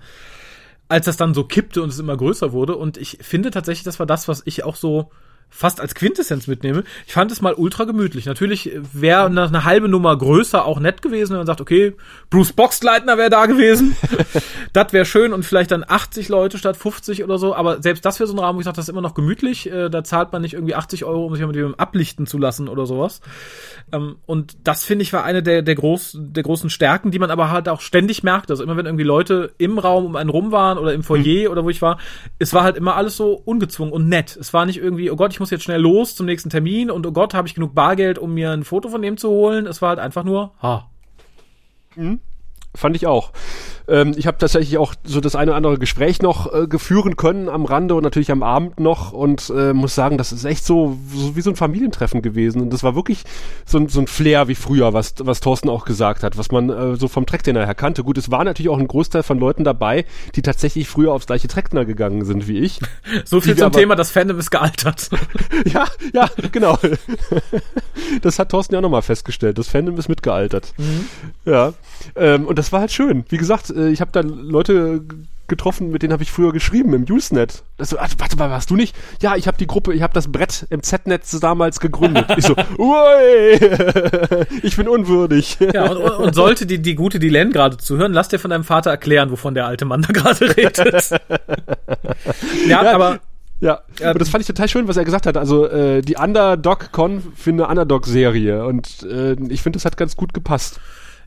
als das dann so kippte und es immer größer wurde. Und ich finde tatsächlich, das war das, was ich auch so fast als Quintessenz mitnehme. Ich fand es mal ultra gemütlich. Natürlich wäre eine, eine halbe Nummer größer auch nett gewesen, wenn man sagt, okay, Bruce Boxleitner wäre da gewesen. das wäre schön und vielleicht dann 80 Leute statt 50 oder so. Aber selbst das wäre so ein Rahmen, wo ich sage, das ist immer noch gemütlich. Äh, da zahlt man nicht irgendwie 80 Euro, um sich mit jemandem ablichten zu lassen oder sowas. Ähm, und das finde ich war eine der, der, groß, der großen Stärken, die man aber halt auch ständig merkt. Also immer wenn irgendwie Leute im Raum um einen rum waren oder im Foyer oder wo ich war, es war halt immer alles so ungezwungen und nett. Es war nicht irgendwie, oh Gott, ich muss jetzt schnell los zum nächsten Termin und oh Gott, habe ich genug Bargeld, um mir ein Foto von dem zu holen. Es war halt einfach nur, ha. Fand ich auch. Ähm, ich habe tatsächlich auch so das eine oder andere Gespräch noch äh, geführen können am Rande und natürlich am Abend noch und äh, muss sagen, das ist echt so, so wie so ein Familientreffen gewesen und das war wirklich so, ein- so ein Flair wie früher, was, was Thorsten auch gesagt hat, was man äh, so vom Trackdinner her kannte. Gut, es war natürlich auch ein Großteil von Leuten dabei, die tatsächlich früher aufs gleiche Trackdinner gegangen sind wie ich. So viel Die zum aber- Thema, das Fandom ist gealtert. ja, ja, genau. das hat Thorsten ja auch nochmal festgestellt. Das Fandom ist mitgealtert. Ja. Ähm, und das war halt schön. Wie gesagt, äh, ich habe da Leute getroffen, mit denen habe ich früher geschrieben im Usenet. So, warte, warte mal, warst du nicht? Ja, ich habe die Gruppe, ich habe das Brett im Z-Netz damals gegründet. ich so, ui, ich bin unwürdig. Ja, und, und, sollte die, die gute Dylan gerade zuhören, lass dir von deinem Vater erklären, wovon der alte Mann da gerade redet. ja, aber Ja, aber das fand ich total schön, was er gesagt hat. Also äh, die Underdog-Con für eine Underdog-Serie. Und äh, ich finde, das hat ganz gut gepasst.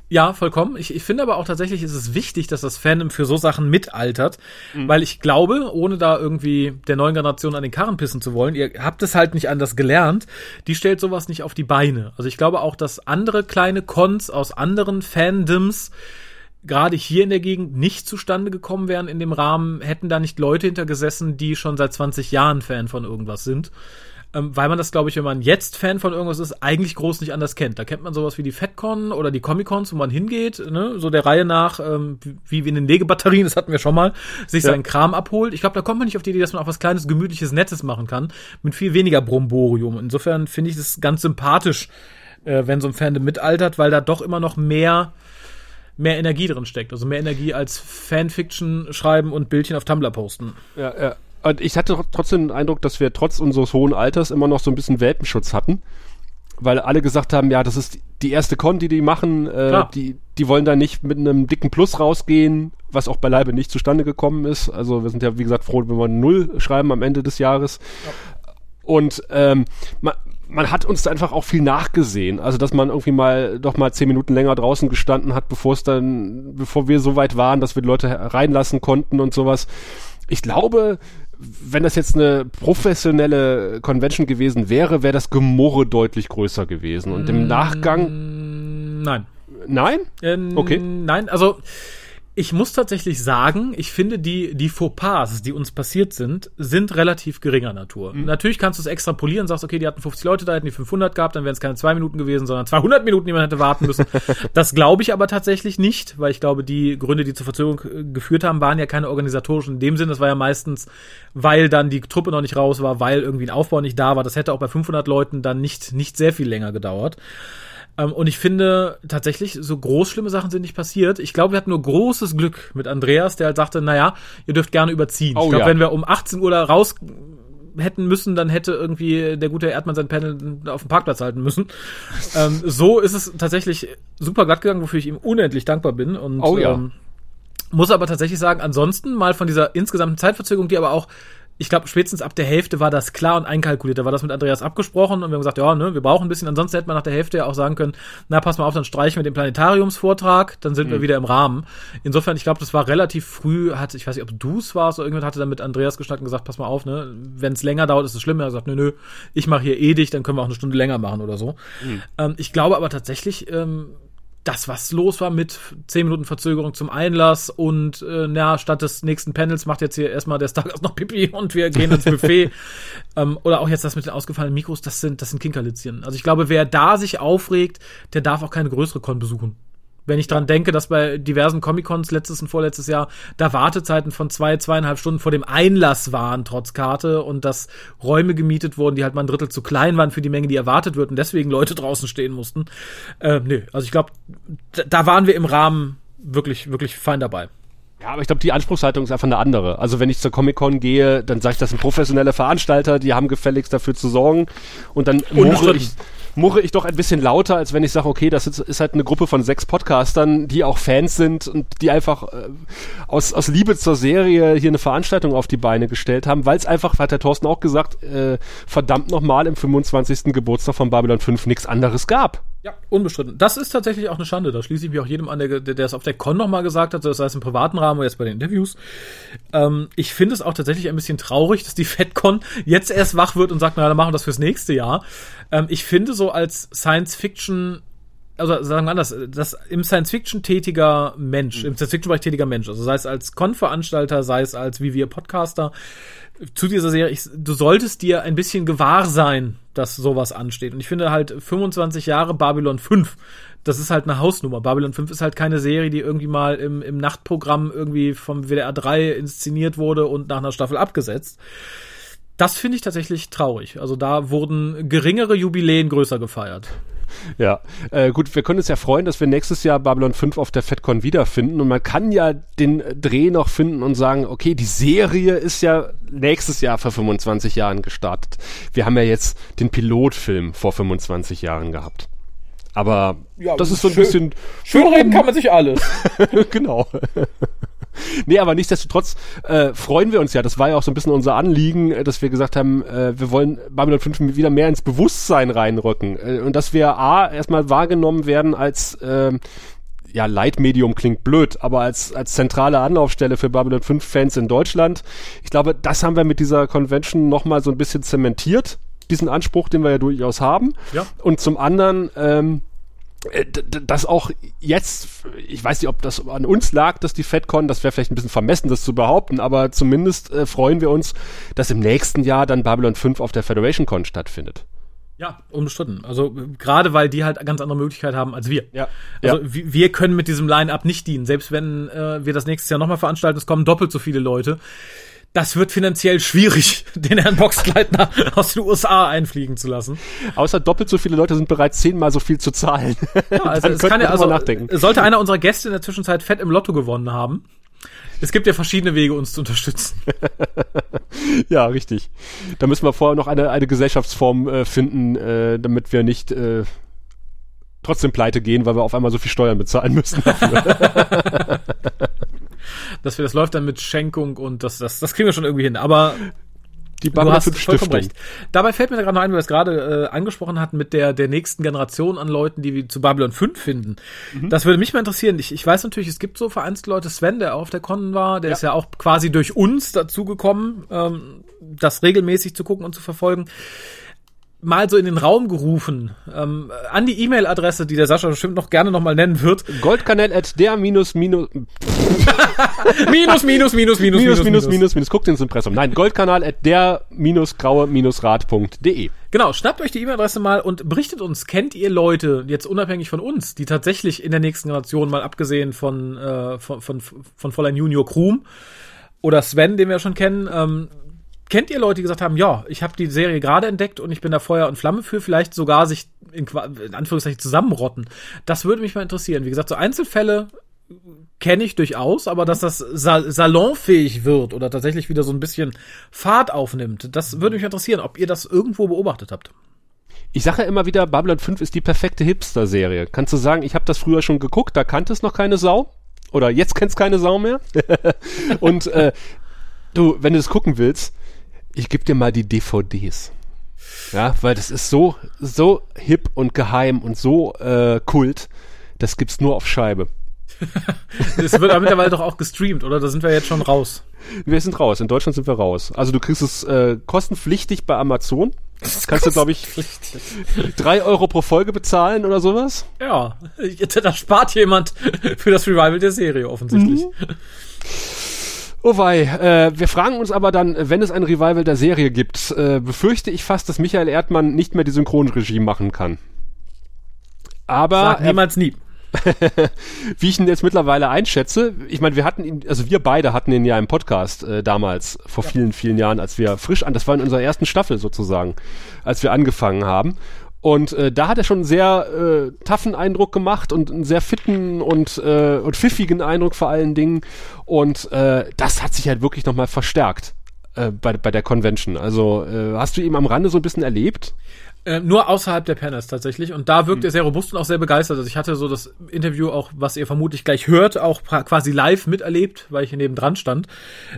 Ja, vollkommen. Ich, ich finde aber auch tatsächlich ist es wichtig, dass das Fandom für so Sachen mitaltert, weil ich glaube, ohne da irgendwie der neuen Generation an den Karren pissen zu wollen, ihr habt es halt nicht anders gelernt, die stellt sowas nicht auf die Beine. Also ich glaube auch, dass andere kleine Cons aus anderen Fandoms gerade hier in der Gegend nicht zustande gekommen wären in dem Rahmen, hätten da nicht Leute hintergesessen, die schon seit 20 Jahren Fan von irgendwas sind. Ähm, weil man das, glaube ich, wenn man jetzt Fan von irgendwas ist, eigentlich groß nicht anders kennt. Da kennt man sowas wie die FedCon oder die Comic-Cons, wo man hingeht, ne, so der Reihe nach, ähm, wie, wie in den Legebatterien, das hatten wir schon mal, sich Ja. seinen Kram abholt. Ich glaube, da kommt man nicht auf die Idee, dass man auch was Kleines, Gemütliches, Nettes machen kann, mit viel weniger Bromborium. Insofern finde ich das ganz sympathisch, äh, wenn so ein Fandom mitaltert, weil da doch immer noch mehr mehr Energie drin steckt. Also mehr Energie als Fanfiction schreiben und Bildchen auf Tumblr posten. Ja, ja. Und ich hatte tr- trotzdem den Eindruck, dass wir trotz unseres hohen Alters immer noch so ein bisschen Welpenschutz hatten. Weil alle gesagt haben, ja, das ist die erste Con, die die machen. Äh, die, die wollen da nicht mit einem dicken Plus rausgehen, was auch beileibe nicht zustande gekommen ist. Also wir sind ja, wie gesagt, froh, wenn wir Null schreiben am Ende des Jahres. Und ähm, man, man hat uns da einfach auch viel nachgesehen. Also, dass man irgendwie mal doch mal zehn Minuten länger draußen gestanden hat, bevor es dann, bevor wir so weit waren, dass wir die Leute reinlassen konnten und sowas. Ich glaube, wenn das jetzt eine professionelle Convention gewesen wäre, wäre das Gemurre deutlich größer gewesen. Und im Nachgang, Nein. nein? Ähm, Okay. Nein, also ich muss tatsächlich sagen, ich finde die, die Fauxpas, die uns passiert sind, sind relativ geringer Natur. Natürlich kannst du es extrapolieren, sagst, okay, die hatten 50 Leute da, hätten die 500 gehabt, dann wären es keine zwei Minuten gewesen, sondern 200 Minuten, die man hätte warten müssen. das glaube ich aber tatsächlich nicht, weil ich glaube, die Gründe, die zur Verzögerung äh, geführt haben, waren ja keine organisatorischen in dem Sinn. Das war ja meistens, weil dann die Truppe noch nicht raus war, weil irgendwie ein Aufbau nicht da war. Das hätte auch bei 500 Leuten dann nicht, nicht sehr viel länger gedauert. Ähm, und ich finde tatsächlich, so groß schlimme Sachen sind nicht passiert. Ich glaube, wir hatten nur großes Glück mit Andreas, der halt sagte, naja, ihr dürft gerne überziehen. Oh ich glaube, ja. wenn wir um 18 Uhr da raus hätten müssen, dann hätte irgendwie der gute Erdmann sein Panel auf dem Parkplatz halten müssen. ähm, so ist es tatsächlich super glatt gegangen, wofür ich ihm unendlich dankbar bin. Und, Oh ja. ähm, muss aber tatsächlich sagen, ansonsten mal von dieser insgesamten Zeitverzögerung, die aber auch ich glaube, spätestens ab der Hälfte war das klar und einkalkuliert. Da war das mit Andreas abgesprochen und wir haben gesagt, ja, ne, wir brauchen ein bisschen. Ansonsten hätte man nach der Hälfte ja auch sagen können, na, pass mal auf, dann streichen wir den Planetariumsvortrag, dann sind mhm. wir wieder im Rahmen. Insofern, ich glaube, das war relativ früh, hat, ich weiß nicht, ob du es warst oder irgendjemand hatte dann mit Andreas geschnackt und gesagt, pass mal auf, ne, wenn es länger dauert, ist es schlimm. Er hat gesagt, nö, nö, ich mache hier eh dich, dann können wir auch eine Stunde länger machen oder so. Mhm. Ähm, ich glaube aber tatsächlich, ähm, das, was los war mit 10 Minuten Verzögerung zum Einlass und äh, na, statt des nächsten Panels macht jetzt hier erstmal der Stargast noch Pipi und wir gehen ins Buffet. ähm, oder auch jetzt das mit den ausgefallenen Mikros, das sind, das sind Kinkerlitzchen. Also ich glaube, wer da sich aufregt, der darf auch keine größere Con besuchen. Wenn ich dran denke, dass bei diversen Comic-Cons letztes und vorletztes Jahr da Wartezeiten von zwei, zweieinhalb Stunden vor dem Einlass waren, trotz Karte, und dass Räume gemietet wurden, die halt mal ein Drittel zu klein waren für die Menge, die erwartet wird und deswegen Leute draußen stehen mussten. Äh, nö, also ich glaube, da waren wir im Rahmen wirklich, wirklich fein dabei. Ja, aber ich glaube, die Anspruchshaltung ist einfach eine andere. Also wenn ich zur Comic-Con gehe, dann sage ich, das sind professionelle Veranstalter, die haben gefälligst dafür zu sorgen. Und dann murre ich, murre ich doch ein bisschen lauter, als wenn ich sage, okay, das ist, ist, halt eine Gruppe von sechs Podcastern, die auch Fans sind und die einfach äh, aus, aus Liebe zur Serie hier eine Veranstaltung auf die Beine gestellt haben, weil es einfach, hat der Thorsten auch gesagt, äh, verdammt nochmal im 25. Geburtstag von Babylon 5 nichts anderes gab. Ja, unbestritten. Das ist tatsächlich auch eine Schande. Da schließe ich mich auch jedem an, der, der es auf der Con nochmal gesagt hat, das heißt im privaten Rahmen oder jetzt bei den Interviews. Ähm, ich finde es auch tatsächlich ein bisschen traurig, dass die FedCon jetzt erst wach wird und sagt, na, dann machen wir das fürs nächste Jahr. Ähm, ich finde so als Science-Fiction also sagen wir anders, das im Science-Fiction tätiger Mensch, mhm. im Science-Fiction-Bereich tätiger Mensch, also sei es als Con-Veranstalter, sei es als wie wir Podcaster, zu dieser Serie, ich, du solltest dir ein bisschen gewahr sein, dass sowas ansteht. Und ich finde halt 25 Jahre Babylon 5, das ist halt eine Hausnummer. Babylon 5 ist halt keine Serie, die irgendwie mal im, im Nachtprogramm irgendwie vom WDR 3 inszeniert wurde und nach einer Staffel abgesetzt. Das finde ich tatsächlich traurig. Also da wurden geringere Jubiläen größer gefeiert. Ja, äh, gut, wir können uns ja freuen, dass wir nächstes Jahr Babylon 5 auf der FedCon wiederfinden und man kann ja den Dreh noch finden und sagen, okay, die Serie ist ja nächstes Jahr vor 25 Jahren gestartet. Wir haben ja jetzt den Pilotfilm vor 25 Jahren gehabt. Aber ja, das ist so ein schön, bisschen. Schön reden kann man sich alles. genau. nee, aber nichtsdestotrotz äh, freuen wir uns ja. Das war ja auch so ein bisschen unser Anliegen, äh, dass wir gesagt haben, äh, wir wollen Babylon 5 wieder mehr ins Bewusstsein reinrücken. Äh, und dass wir A, erstmal wahrgenommen werden als äh, ja, Leitmedium klingt blöd, aber als, als zentrale Anlaufstelle für Babylon 5 Fans in Deutschland. Ich glaube, das haben wir mit dieser Convention nochmal so ein bisschen zementiert, diesen Anspruch, den wir ja durchaus haben. Ja. Und zum anderen, ähm, äh, dass auch jetzt, ich weiß nicht, ob das an uns lag, dass die FedCon, das wäre vielleicht ein bisschen vermessen, das zu behaupten, aber zumindest äh, freuen wir uns, dass im nächsten Jahr dann Babylon 5 auf der Federation Con stattfindet. Ja, unbestritten. Also gerade weil die halt ganz andere Möglichkeiten haben als wir. Ja. Also ja. wir können mit diesem Line-Up nicht dienen. Selbst wenn äh, wir das nächstes Jahr nochmal veranstalten, es kommen doppelt so viele Leute das wird finanziell schwierig, den Herrn Boxleitner aus den USA einfliegen zu lassen. Außer doppelt so viele Leute sind bereit, zehnmal so viel zu zahlen. Ja, also es kann ja, also, nachdenken. sollte einer unserer Gäste in der Zwischenzeit fett im Lotto gewonnen haben. Es gibt ja verschiedene Wege, uns zu unterstützen. ja, richtig. Da müssen wir vorher noch eine, eine Gesellschaftsform äh, finden, äh, damit wir nicht äh, trotzdem pleite gehen, weil wir auf einmal so viel Steuern bezahlen müssen. Dass wir das läuft dann mit Schenkung und das, das, das kriegen wir schon irgendwie hin. Aber die Babylon du hast vollkommen recht. Dabei fällt mir da gerade noch ein, weil wir es gerade äh, angesprochen hatten mit der, der nächsten Generation an Leuten, die wir zu Babylon 5 finden. Mhm. Das würde mich mal interessieren. Ich, ich weiß natürlich, es gibt so vereinzelte Leute, Sven, der auf der Con war, der ja. ist ja auch quasi durch uns dazugekommen, ähm, das regelmäßig zu gucken und zu verfolgen mal so in den Raum gerufen, ähm, an die E-Mail-Adresse, die der Sascha bestimmt noch gerne nochmal nennen wird. Goldkanal at der minus minus minus minus minus minus minus minus minus minus guckt ins Impressum. Nein, Goldkanal at der minus graue minus rad.de. Genau, schnappt euch die E-Mail-Adresse mal und berichtet uns, kennt ihr Leute, jetzt unabhängig von uns, die tatsächlich in der nächsten Generation, mal abgesehen von, äh, von, von, von Fräulein Junior Krum oder Sven, den wir schon kennen, ähm, kennt ihr Leute, die gesagt haben, ja, ich habe die Serie gerade entdeckt und ich bin da Feuer und Flamme für, vielleicht sogar sich in, in Anführungszeichen zusammenrotten? Das würde mich mal interessieren. Wie gesagt, so Einzelfälle kenne ich durchaus, aber dass das sal salonfähig wird oder tatsächlich wieder so ein bisschen Fahrt aufnimmt, das würde mich interessieren, ob ihr das irgendwo beobachtet habt. Ich sage ja immer wieder, Babylon 5 ist die perfekte Hipster-Serie. Kannst du sagen, ich habe das früher schon geguckt, da kannte es noch keine Sau? Oder jetzt kennt es keine Sau mehr? und äh, du, wenn du es gucken willst, Ich gebe dir mal die DVDs. Ja, weil das ist so, so hip und geheim und so äh, kult. Das gibt's nur auf Scheibe. Das wird aber mittlerweile doch auch gestreamt, oder? Da sind wir jetzt schon raus. Wir sind raus. In Deutschland sind wir raus. Also du kriegst es äh, kostenpflichtig bei Amazon. Das kannst du, glaube ich, drei Euro pro Folge bezahlen oder sowas. Ja, da spart jemand für das Revival der Serie offensichtlich. Mhm. Oh wei, äh, wir fragen uns aber dann, wenn es ein Revival der Serie gibt, äh, befürchte ich fast, dass Michael Erdmann nicht mehr die Synchronregie machen kann. Aber Sag niemals nie. wie ich ihn jetzt mittlerweile einschätze, ich meine, wir hatten ihn, also wir beide hatten ihn ja im Podcast äh, damals, vor vielen, vielen Jahren, als wir frisch an, das war in unserer ersten Staffel sozusagen, als wir angefangen haben. Und äh, da hat er schon einen sehr äh, taffen Eindruck gemacht und einen sehr fitten und, äh, und pfiffigen Eindruck vor allen Dingen. Und äh, das hat sich halt wirklich nochmal verstärkt äh, bei, bei der Convention. Also äh, hast du ihn am Rande so ein bisschen erlebt? Äh, nur außerhalb der Panels tatsächlich. Und da wirkt mhm. er sehr robust und auch sehr begeistert. Also ich hatte so das Interview auch, was ihr vermutlich gleich hört, auch quasi live miterlebt, weil ich hier neben dran stand.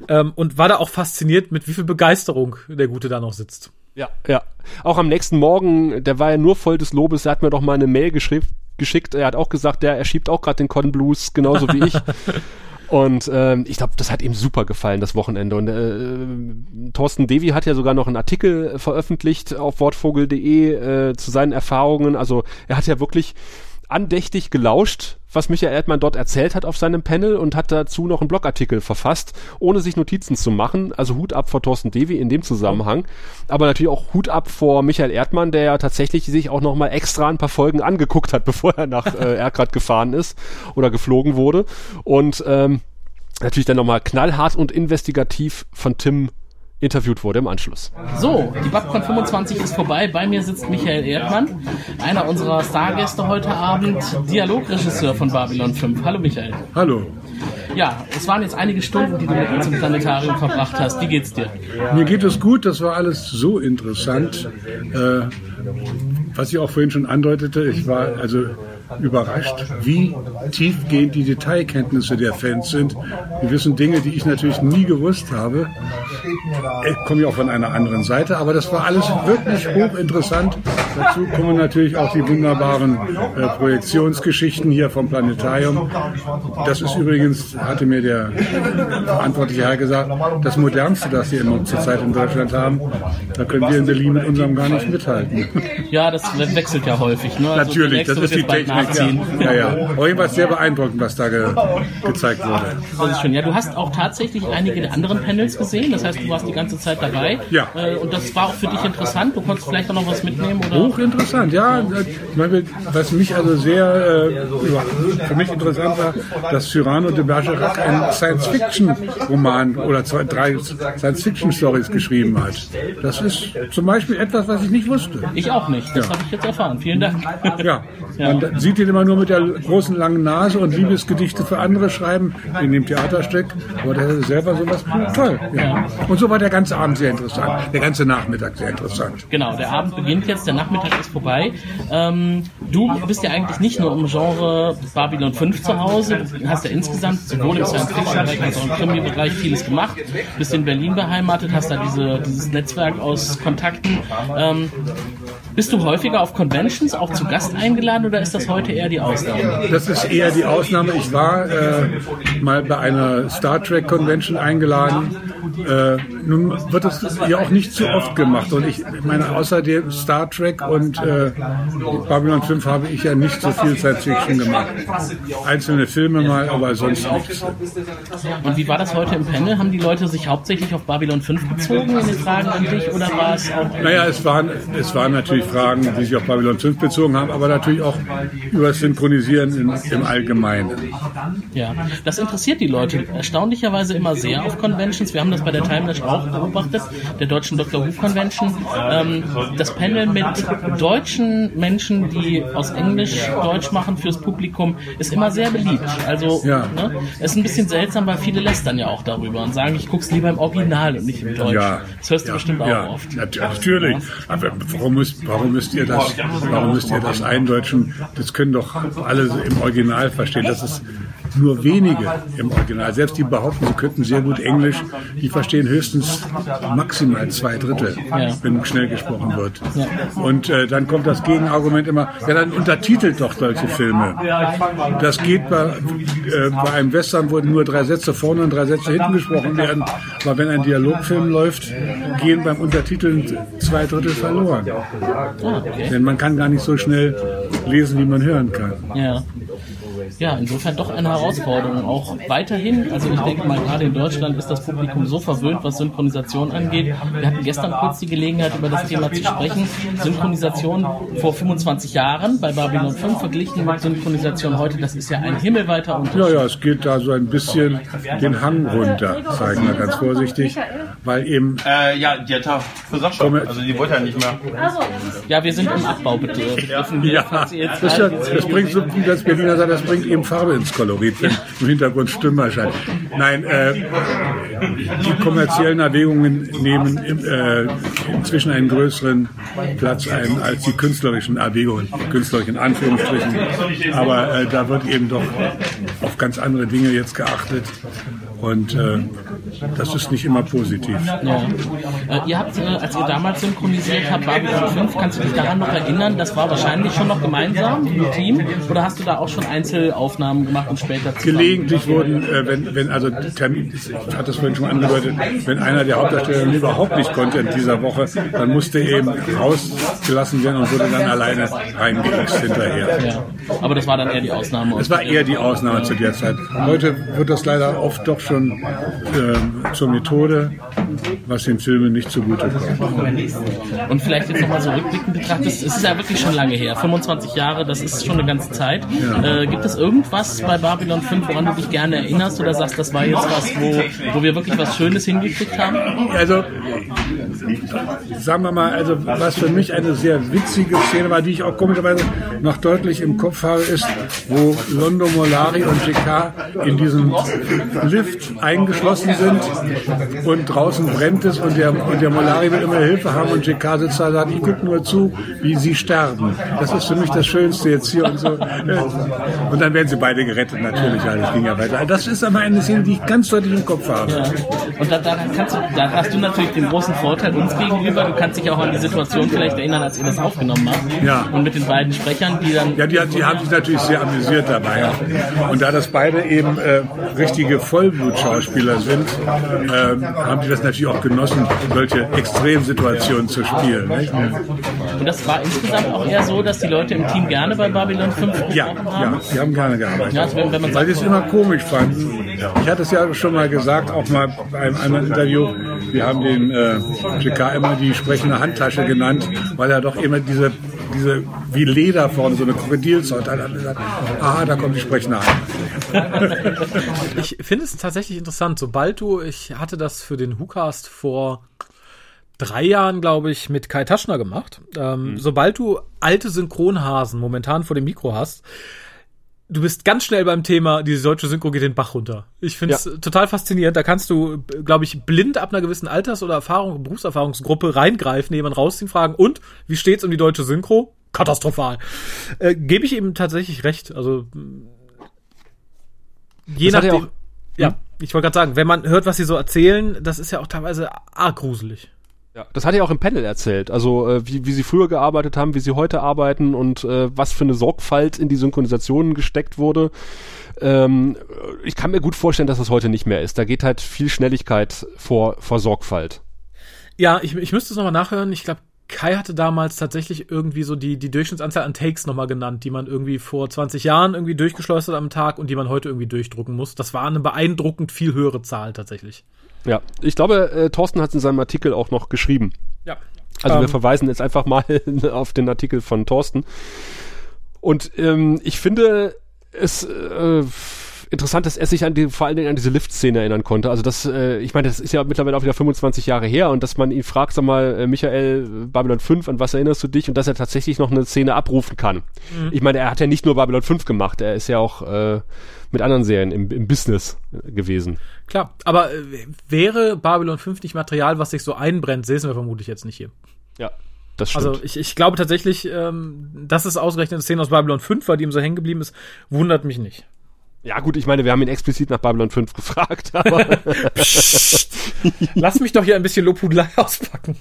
Ähm, und war da auch fasziniert, mit wie viel Begeisterung der Gute da noch sitzt. Ja, ja. Auch am nächsten Morgen, der war ja nur voll des Lobes, er hat mir doch mal eine Mail geschickt. geschickt. Er hat auch gesagt, der, er schiebt auch gerade den Con Blues, genauso wie ich. Und ähm, ich glaube, das hat ihm super gefallen, das Wochenende. Und äh, Thorsten Devi hat ja sogar noch einen Artikel veröffentlicht auf wortvogel.de äh, zu seinen Erfahrungen. Also er hat ja wirklich andächtig gelauscht, was Michael Erdmann dort erzählt hat auf seinem Panel und hat dazu noch einen Blogartikel verfasst, ohne sich Notizen zu machen. Also Hut ab vor Thorsten Devi in dem Zusammenhang. Aber natürlich auch Hut ab vor Michael Erdmann, der ja tatsächlich sich auch nochmal extra ein paar Folgen angeguckt hat, bevor er nach äh, Ergrad gefahren ist oder geflogen wurde. Und ähm, natürlich dann nochmal knallhart und investigativ von Tim interviewt wurde im Anschluss. So, die BabCon 25 ist vorbei. Bei mir sitzt Michael Erdmann, einer unserer Stargäste heute Abend, Dialogregisseur von Babylon 5. Hallo Michael. Hallo. Ja, es waren jetzt einige Stunden, die du mit uns im Planetarium verbracht hast. Wie geht's dir? Mir geht es gut. Das war alles so interessant. Äh, was ich auch vorhin schon andeutete, ich war also überrascht, wie tiefgehend die Detailkenntnisse der Fans sind. Wir wissen Dinge, die ich natürlich nie gewusst habe. Ich komme ja auch von einer anderen Seite, aber das war alles wirklich hochinteressant. Dazu kommen natürlich auch die wunderbaren äh, Projektionsgeschichten hier vom Planetarium. Das ist übrigens, hatte mir der verantwortliche Herr gesagt, das modernste, das wir zurzeit in Deutschland haben. Da können wir in Berlin mit unserem gar nicht mithalten. Ja, das wechselt ja häufig. Ne? Also Natürlich, das ist die Technik nachziehen. Ja, ja. jedenfalls sehr beeindruckend, was da ge gezeigt wurde. Das ist schön. Ja, du hast auch tatsächlich einige der anderen Panels gesehen. Das heißt, du warst die ganze Zeit dabei. Ja. Äh, und das war auch für dich interessant. Du konntest vielleicht auch noch was mitnehmen, oder? Hochinteressant, ja. Ich meine, was mich also sehr äh, für mich interessant war, dass Cyrano de Bergerac ein Science-Fiction-Roman oder zwei, drei Science-Fiction-Stories geschrieben hat. Das ist zum Beispiel etwas, was ich nicht wusste. Ich auch nicht. Das ja. habe ich jetzt erfahren. Vielen Dank. Ja. ja. Man sieht ihn immer nur mit der großen langen Nase und Liebesgedichte für andere schreiben in dem Theaterstück. Aber der ist selber sowas toll. Ja. Und so war der ganze Abend sehr interessant. Der ganze Nachmittag sehr interessant. Genau, der Abend beginnt jetzt, der Nachmittag ist vorbei. Ähm, du bist ja eigentlich nicht nur im Genre Babylon 5 zu Hause, hast ja insgesamt sowohl im Science-Fiction-Bereich als auch im Krimi-Bereich vieles gemacht. Bist in Berlin beheimatet, hast da diese, dieses Netzwerk aus Kontakten. Ähm, bist du häufiger auf Conventions auch zu Gast eingeladen oder ist das heute eher die Ausnahme? Das ist eher die Ausnahme. Ich war äh, mal bei einer Star Trek Convention eingeladen. Äh, nun wird das ja auch nicht zu oft gemacht. Und ich meine, außerdem Star Trek und äh, Babylon 5 habe ich ja nicht so viel Science Fiction gemacht. Einzelne Filme mal, aber sonst nichts. Und wie war das heute im Panel? Haben die Leute sich hauptsächlich auf Babylon 5 bezogen in den Fragen an dich oder war es auch. Naja, es waren, es waren natürlich Fragen, die sich auf Babylon 5 bezogen haben, aber natürlich auch über das Synchronisieren in, im Allgemeinen. Ja, das interessiert die Leute erstaunlicherweise immer sehr auf Conventions. Wir haben das bei der Timeless auch beobachtet, der deutschen Dr. Who Convention. Ähm, das Panel mit deutschen Menschen, die aus Englisch Deutsch machen fürs Publikum, ist immer sehr beliebt. Also ja. ne, ist ein bisschen seltsam, weil viele lästern ja auch darüber und sagen, ich guck's lieber im Original und nicht im Deutsch. Ja. Das hörst du ja. bestimmt auch ja. oft. Natürlich. Aber warum müsst, warum müsst ihr das, warum müsst ihr das eindeutschen? Das können doch alle im Original verstehen. Das ist nur wenige im Original. Selbst die behaupten, sie könnten sehr gut Englisch, die verstehen höchstens maximal zwei Drittel, Ja. wenn schnell gesprochen wird. Und äh, dann kommt das Gegenargument immer, ja, dann untertitelt doch solche Filme. Das geht bei, äh, bei einem Western, wo nur drei Sätze vorne und drei Sätze hinten gesprochen werden. Aber wenn ein Dialogfilm läuft, gehen beim Untertiteln zwei Drittel verloren. Denn man kann gar nicht so schnell lesen, wie man hören kann. Ja. Ja, insofern doch eine Herausforderung. Auch weiterhin, also ich denke mal, gerade in Deutschland ist das Publikum so verwöhnt, was Synchronisation angeht. Wir hatten gestern kurz die Gelegenheit, über das Thema zu sprechen. Synchronisation vor 25 Jahren bei Babylon 5 verglichen mit Synchronisation heute, das ist ja ein himmelweiter Unterschied. Ja, ja, es geht da so ein bisschen den Hang runter, ich mal ganz vorsichtig, weil eben Äh, ja, die hat da gesagt Also die wollte ja nicht mehr. Ja, wir sind im Abbau bitte Ja, das, ja, das bringt so, wie das Berliner sagt, das bringt eben Farbe ins Kolorit, wenn im Hintergrund Stimmen erscheinen. Nein, äh, die kommerziellen Erwägungen nehmen äh, inzwischen einen größeren Platz ein als die künstlerischen Erwägungen, künstlerischen Anführungsstrichen. Aber äh, da wird eben doch auf ganz andere Dinge jetzt geachtet. Und äh, das ist nicht immer positiv. Ja. Äh, ihr habt, äh, als ihr damals synchronisiert habt, Babylon 5, kannst du dich daran noch erinnern? Das war wahrscheinlich schon noch gemeinsam im Team? Oder hast du da auch schon Einzelaufnahmen gemacht und später zusammen? Gelegentlich wurden, äh, wenn, wenn also Termin, ich hatte das vorhin schon angedeutet, wenn einer der Hauptdarsteller überhaupt nicht konnte in dieser Woche, dann musste eben rausgelassen werden und wurde dann alleine reingesetzt hinterher. Ja. Aber das war dann eher die Ausnahme. Es war eher die Ausnahme zu der Zeit. Heute wird das leider oft doch schon ähm, zur Methode, was den Filmen nicht zugute kommt. Und vielleicht jetzt nochmal so rückblickend betrachtet, es ist ja wirklich schon lange her, 25 Jahre, das ist schon eine ganze Zeit. Ja. Äh, gibt es irgendwas bei Babylon 5, woran du dich gerne erinnerst oder sagst, das war jetzt was, wo, wo wir wirklich was Schönes hingekriegt haben? Also, sagen wir mal, also was für mich eine sehr witzige Szene war, die ich auch komischerweise noch deutlich im Kopf habe, ist, wo Londo Molari und JK in diesem Lift eingeschlossen sind und draußen brennt es und der, und der Molari will immer Hilfe haben und JK sitzt da sagt, ich gucke nur zu, wie sie sterben. Das ist für mich das Schönste jetzt hier und so. Und dann werden sie beide gerettet, natürlich, ja, das ging ja weiter. Das ist aber eine Szene, die ich ganz deutlich im Kopf habe. Ja. Und da, da, kannst du, da hast du natürlich den großen Vorteil uns gegenüber. Du kannst dich auch an die Situation vielleicht erinnern, als ihr das aufgenommen habt. Ja. Und mit den beiden Sprechern, die dann. Ja, die, die haben sich natürlich sehr amüsiert dabei. Und da das beide eben äh, richtige Vollblutschauspieler sind, ähm, haben die das natürlich auch genossen, solche Extremsituationen zu spielen. Nicht? Und das war insgesamt auch eher so, dass die Leute im Team gerne bei Babylon 5 Ja, haben. ja, die haben gerne gearbeitet. Ja, also wenn, wenn man Weil sagt, sie es immer komisch fanden. Ich hatte es ja schon mal gesagt, auch mal bei einem anderen Interview, wir haben den äh, JK immer die sprechende Handtasche genannt, weil er doch immer diese, diese wie Leder vorne, so eine Krokodilshaut hat. aha, da kommt die sprechende Handtasche. Ich finde es tatsächlich interessant. Sobald du, ich hatte das für den WhoCast vor drei Jahren, glaube ich, mit Kai Taschner gemacht. Ähm, Sobald du alte Synchronhasen momentan vor dem Mikro hast, du bist ganz schnell beim Thema, diese deutsche Synchro geht den Bach runter. Ich finde es total faszinierend. Da kannst du, glaube ich, blind ab einer gewissen Alters- oder Erfahrung, Berufserfahrungsgruppe reingreifen, jemanden rausziehen, fragen, und wie steht's um die deutsche Synchro? Katastrophal. Äh, Gebe ich ihm tatsächlich recht. Also je Das hat ja nachdem. auch- ja, ich wollte gerade sagen, wenn man hört, was sie so erzählen, das ist ja auch teilweise arg gruselig. Ja, das hat er auch im Panel erzählt. Also äh, wie, wie sie früher gearbeitet haben, wie sie heute arbeiten und äh, was für eine Sorgfalt in die Synchronisationen gesteckt wurde. Ähm, ich kann mir gut vorstellen, dass das heute nicht mehr ist. Da geht halt viel Schnelligkeit vor, vor Sorgfalt. Ja, ich, ich müsste es nochmal nachhören. Ich glaube, Kai hatte damals tatsächlich irgendwie so die, die Durchschnittsanzahl an Takes nochmal genannt, die man irgendwie vor 20 Jahren irgendwie durchgeschleust hat am Tag und die man heute irgendwie durchdrucken muss. Das war eine beeindruckend viel höhere Zahl tatsächlich. Ja, ich glaube, äh, Thorsten hat es in seinem Artikel auch noch geschrieben. Ja. Also wir Ähm. verweisen jetzt einfach mal auf den Artikel von Thorsten. Und ähm, ich finde es äh, interessant, dass er sich an die, vor allen Dingen an diese Lift-Szene erinnern konnte. Also das, äh, ich meine, das ist ja mittlerweile auch wieder 25 Jahre her und dass man ihn fragt, sag mal, äh, Michael, Babylon 5, an was erinnerst du dich? Und dass er tatsächlich noch eine Szene abrufen kann. Mhm. Ich meine, er hat ja nicht nur Babylon 5 gemacht, er ist ja auch äh, mit anderen Serien im, im Business äh, gewesen. Klar, aber äh, wäre Babylon 5 nicht Material, was sich so einbrennt, säßen wir vermutlich jetzt nicht hier. Ja, das stimmt. Also ich, ich glaube tatsächlich, ähm, dass es ausgerechnet eine Szene aus Babylon 5 war, die ihm so hängen geblieben ist, wundert mich nicht. Ja gut, ich meine, wir haben ihn explizit nach Babylon 5 gefragt, aber Lass mich doch hier ein bisschen Lobhudelei auspacken.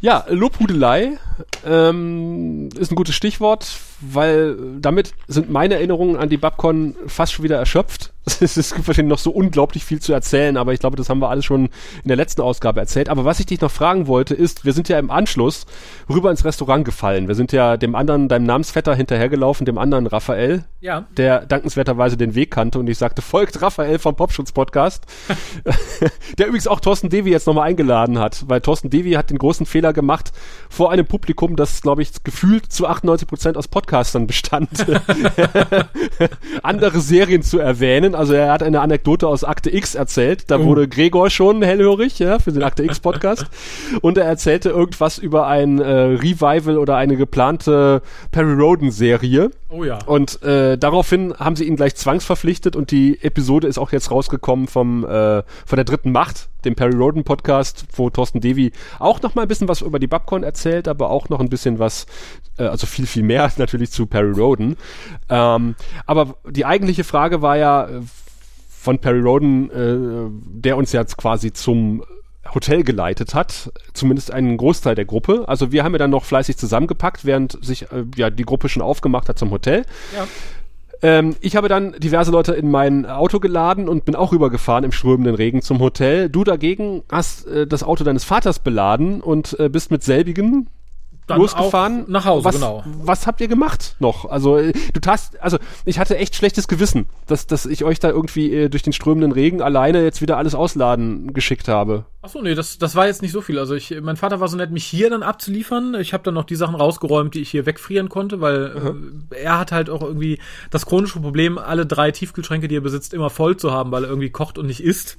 Ja, Lobhudelei ähm, ist ein gutes Stichwort, weil damit sind meine Erinnerungen an die Babcon fast schon wieder erschöpft. Es ist wahrscheinlich noch so unglaublich viel zu erzählen, aber ich glaube, das haben wir alles schon in der letzten Ausgabe erzählt. Aber was ich dich noch fragen wollte, ist, wir sind ja im Anschluss rüber ins Restaurant gefallen. Wir sind ja dem anderen, deinem Namensvetter hinterhergelaufen, dem anderen Raphael, Ja. der dankenswerterweise den Weg kannte und ich sagte, folgt Raphael vom Popschutz-Podcast, der übrigens auch Thorsten Devi jetzt nochmal eingeladen hat, weil Thorsten Devi hat den großen Fehler gemacht, vor einem Publikum, das, glaube ich, gefühlt zu 98 Prozent aus Podcastern bestand, andere Serien zu erwähnen. Also er hat eine Anekdote aus Akte X erzählt. Da Oh. wurde Gregor schon hellhörig, ja, für den Akte X Podcast. Und er erzählte irgendwas über ein äh, Revival oder eine geplante Perry Roden Serie. Oh ja. Und äh, daraufhin haben sie ihn gleich zwangsverpflichtet und die Episode ist auch jetzt rausgekommen vom äh, von der dritten Macht, dem Perry Roden Podcast, wo Thorsten Devi auch noch mal ein bisschen was über die Babcon erzählt, aber auch noch ein bisschen was, äh, also viel viel mehr natürlich zu Perry Roden. Ähm, aber die eigentliche Frage war ja äh, von Perry Roden, äh, der uns jetzt quasi zum Hotel geleitet hat, zumindest einen Großteil der Gruppe. Also wir haben ja dann noch fleißig zusammengepackt, während sich äh, ja die Gruppe schon aufgemacht hat zum Hotel. Ja. Ähm, ich habe dann diverse Leute in mein Auto geladen und bin auch rübergefahren im strömenden Regen zum Hotel. Du dagegen hast äh, das Auto deines Vaters beladen und äh, bist mit selbigen losgefahren. nach Hause, was, genau. Was habt ihr gemacht noch? Also äh, du tast, also ich hatte echt schlechtes Gewissen, dass, dass ich euch da irgendwie äh, durch den strömenden Regen alleine jetzt wieder alles ausladen geschickt habe. Ach so, nee, das, das war jetzt nicht so viel. Also ich, mein Vater war so nett, mich hier dann abzuliefern. Ich habe dann noch die Sachen rausgeräumt, die ich hier wegfrieren konnte, weil äh, er hat halt auch irgendwie das chronische Problem, alle drei Tiefkühlschränke, die er besitzt, immer voll zu haben, weil er irgendwie kocht und nicht isst.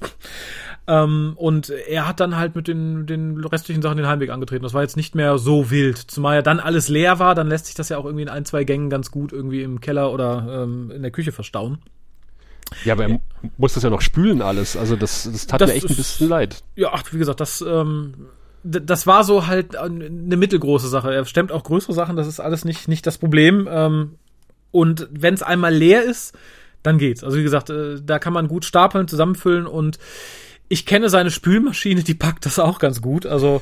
Ähm, und er hat dann halt mit den, den restlichen Sachen den Heimweg angetreten. Das war jetzt nicht mehr so wild. Zumal ja dann alles leer war, dann lässt sich das ja auch irgendwie in ein, zwei Gängen ganz gut irgendwie im Keller oder ähm, in der Küche verstauen. Ja, aber er muss das ja noch spülen alles. Also das, das tat Das mir echt ein ist- bisschen leid. Ja, ach, wie gesagt, das, ähm, das war so halt eine mittelgroße Sache. Er stemmt auch größere Sachen, das ist alles nicht, nicht das Problem. Ähm, und wenn es einmal leer ist, dann geht's. Also wie gesagt, äh, da kann man gut stapeln, zusammenfüllen und ich kenne seine Spülmaschine, die packt das auch ganz gut. Also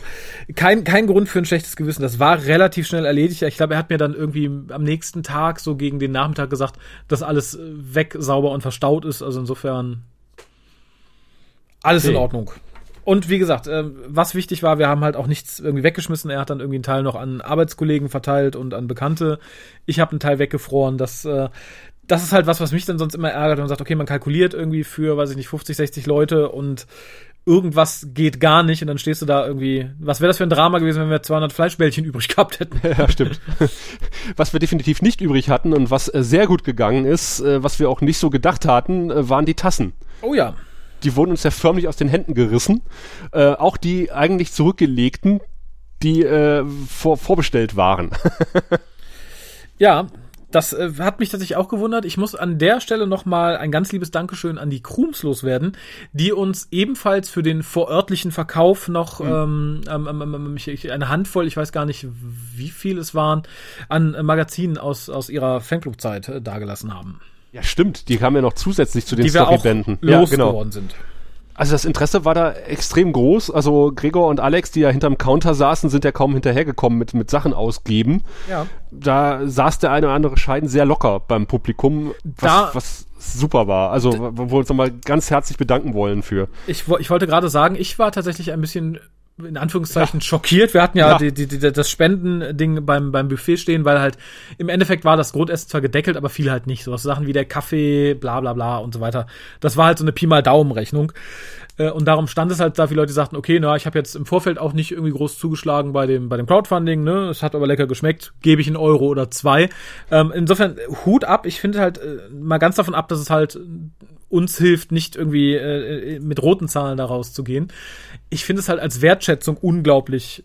kein, kein Grund für ein schlechtes Gewissen. Das war relativ schnell erledigt. Ich glaube, er hat mir dann irgendwie am nächsten Tag, so gegen den Nachmittag gesagt, dass alles äh, weg, sauber und verstaut ist. Also insofern alles in Okay. Ordnung. Und wie gesagt, äh, was wichtig war, wir haben halt auch nichts irgendwie weggeschmissen. Er hat dann irgendwie einen Teil noch an Arbeitskollegen verteilt und an Bekannte. Ich habe einen Teil weggefroren. Das, äh, das ist halt was, was mich dann sonst immer ärgert. wenn Man sagt, okay, man kalkuliert irgendwie für, weiß ich nicht, 50, 60 Leute und irgendwas geht gar nicht und dann stehst du da irgendwie. Was wäre das für ein Drama gewesen, wenn wir 200 Fleischbällchen übrig gehabt hätten? Ja, stimmt. Was wir definitiv nicht übrig hatten und was äh, sehr gut gegangen ist, äh, was wir auch nicht so gedacht hatten, äh, waren die Tassen. Oh ja. Die wurden uns ja förmlich aus den Händen gerissen. Äh, auch die eigentlich zurückgelegten, die äh, vor, vorbestellt waren. Ja, das äh, hat mich tatsächlich auch gewundert. Ich muss an der Stelle nochmal ein ganz liebes Dankeschön an die Krums loswerden, die uns ebenfalls für den vorörtlichen Verkauf noch ähm, ähm, ähm, ähm, ich, ich, eine Handvoll, ich weiß gar nicht, wie viel es waren, an äh, Magazinen aus, aus ihrer Fanclub-Zeit äh, dagelassen haben. Ja, stimmt. Die kamen ja noch zusätzlich zu den die wir auch Storybänden. Ja, genau. sind. Also das Interesse war da extrem groß. Also Gregor und Alex, die ja hinterm Counter saßen, sind ja kaum hinterhergekommen mit, mit Sachen ausgeben. Ja. Da saß der eine oder andere Scheiden sehr locker beim Publikum, was, Da- was super war. Also wo wir uns nochmal ganz herzlich bedanken wollen für. Ich, ich wollte gerade sagen, ich war tatsächlich ein bisschen in Anführungszeichen schockiert. Wir hatten ja, Ja. Die, die, die, das Spendending beim, beim Buffet stehen, weil halt im Endeffekt war das Grundessen zwar gedeckelt, aber viel halt nicht. So was Sachen wie der Kaffee, bla bla bla und so weiter. Das war halt so eine Pi mal Daumen-Rechnung. Äh, Und darum stand es halt da, viele Leute sagten, okay, na, ich habe jetzt im Vorfeld auch nicht irgendwie groß zugeschlagen bei dem, bei dem Crowdfunding, ne? Es hat aber lecker geschmeckt, gebe ich einen Euro oder zwei. Ähm, insofern, Hut ab, ich finde halt äh, mal ganz davon ab, dass es halt uns hilft, nicht irgendwie äh, mit roten Zahlen da rauszugehen. Ich finde es halt als Wertschätzung unglaublich,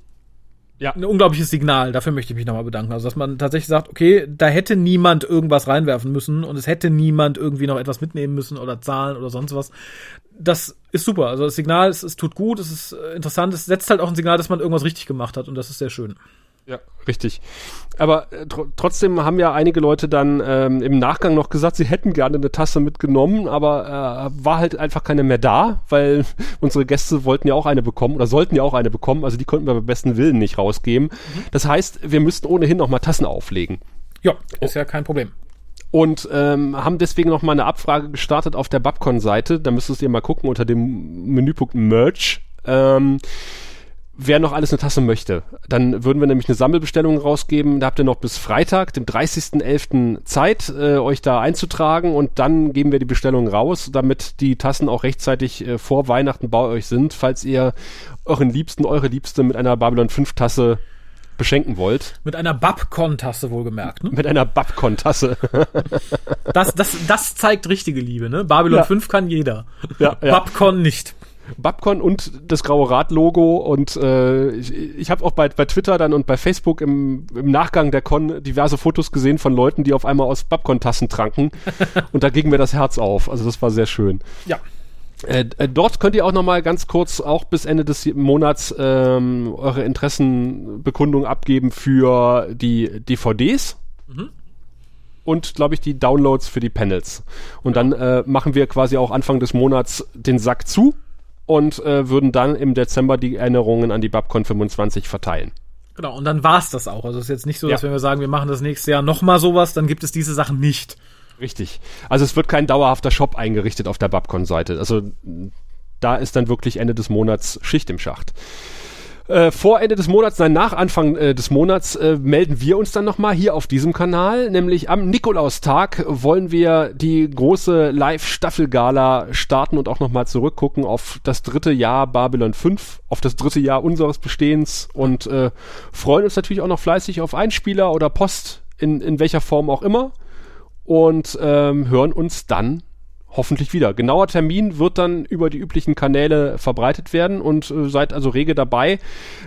Ja. ein unglaubliches Signal. Dafür möchte ich mich nochmal bedanken. Also, dass man tatsächlich sagt, okay, da hätte niemand irgendwas reinwerfen müssen und es hätte niemand irgendwie noch etwas mitnehmen müssen oder zahlen oder sonst was. Das ist super. Also, das Signal, es, es tut gut, es ist äh, interessant, es setzt halt auch ein Signal, dass man irgendwas richtig gemacht hat und das ist sehr schön. Ja, richtig. Aber äh, tr trotzdem haben ja einige Leute dann ähm, im Nachgang noch gesagt, sie hätten gerne eine Tasse mitgenommen, aber äh, war halt einfach keine mehr da, weil unsere Gäste wollten ja auch eine bekommen oder sollten ja auch eine bekommen, also die konnten wir beim besten Willen nicht rausgeben. Mhm. Das heißt, wir müssten ohnehin noch mal Tassen auflegen. Ja, ist ja kein Problem und ähm, haben deswegen noch mal eine Abfrage gestartet auf der Babcon-Seite. Da müsstest ihr mal gucken unter dem Menüpunkt Merch. Ähm, wer noch alles eine Tasse möchte. Dann würden wir nämlich eine Sammelbestellung rausgeben. Da habt ihr noch bis Freitag, dem 30.11. Zeit, äh, euch da einzutragen und dann geben wir die Bestellung raus, damit die Tassen auch rechtzeitig äh, vor Weihnachten bei euch sind, falls ihr euren Liebsten, eure Liebste mit einer Babylon 5 Tasse beschenken wollt. Mit einer Babcon-Tasse wohlgemerkt, ne? Mit einer Babcon-Tasse. das, das, das zeigt richtige Liebe, ne? Babylon ja. 5 kann jeder. Ja, ja. Babcon nicht. Babcon und das graue Rad-Logo und äh, ich, ich habe auch bei, bei Twitter dann und bei Facebook im, im Nachgang der Con diverse Fotos gesehen von Leuten, die auf einmal aus Babcon-Tassen tranken und da ging mir das Herz auf. Also das war sehr schön. Ja. Äh, äh, dort könnt ihr auch noch mal ganz kurz auch bis Ende des Monats ähm, eure Interessenbekundung abgeben für die DVDs. Mhm. Und glaube ich die Downloads für die Panels. Und ja. dann äh, machen wir quasi auch Anfang des Monats den Sack zu und äh, würden dann im Dezember die Erinnerungen an die Babcon 25 verteilen. Genau, und dann war's das auch. Also es ist jetzt nicht so, dass ja. wenn wir sagen, wir machen das nächste Jahr nochmal sowas, dann gibt es diese Sachen nicht. Richtig. Also es wird kein dauerhafter Shop eingerichtet auf der Babcon-Seite. Also da ist dann wirklich Ende des Monats Schicht im Schacht. Äh, vor Ende des Monats, nein, nach Anfang äh, des Monats äh, melden wir uns dann nochmal hier auf diesem Kanal, nämlich am Nikolaustag wollen wir die große Live-Staffel-Gala starten und auch nochmal zurückgucken auf das dritte Jahr Babylon 5, auf das dritte Jahr unseres Bestehens und äh, freuen uns natürlich auch noch fleißig auf Einspieler oder Post in, in welcher Form auch immer und ähm, hören uns dann hoffentlich wieder. Genauer Termin wird dann über die üblichen Kanäle verbreitet werden und äh, seid also rege dabei,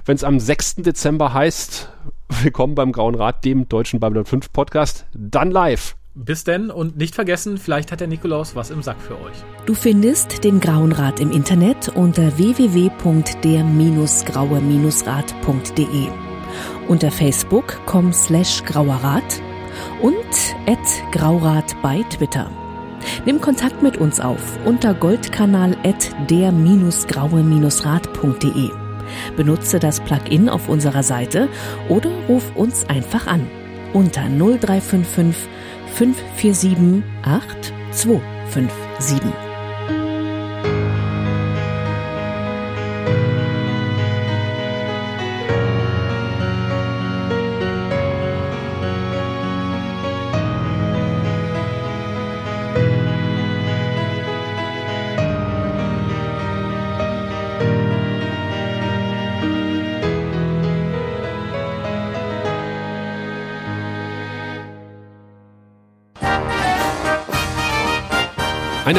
wenn es am 6. Dezember heißt, willkommen beim Grauen Rat, dem deutschen Babylon 5 Podcast, dann live. Bis denn und nicht vergessen, vielleicht hat der Nikolaus was im Sack für euch. Du findest den Grauen Rat im Internet unter www.der-graue-rat.de, unter facebook.com slash grauerrat und graurat bei Twitter. Nimm Kontakt mit uns auf unter goldkanal der-graue-rat.de. Benutze das Plugin auf unserer Seite oder ruf uns einfach an unter 0355 547 8257.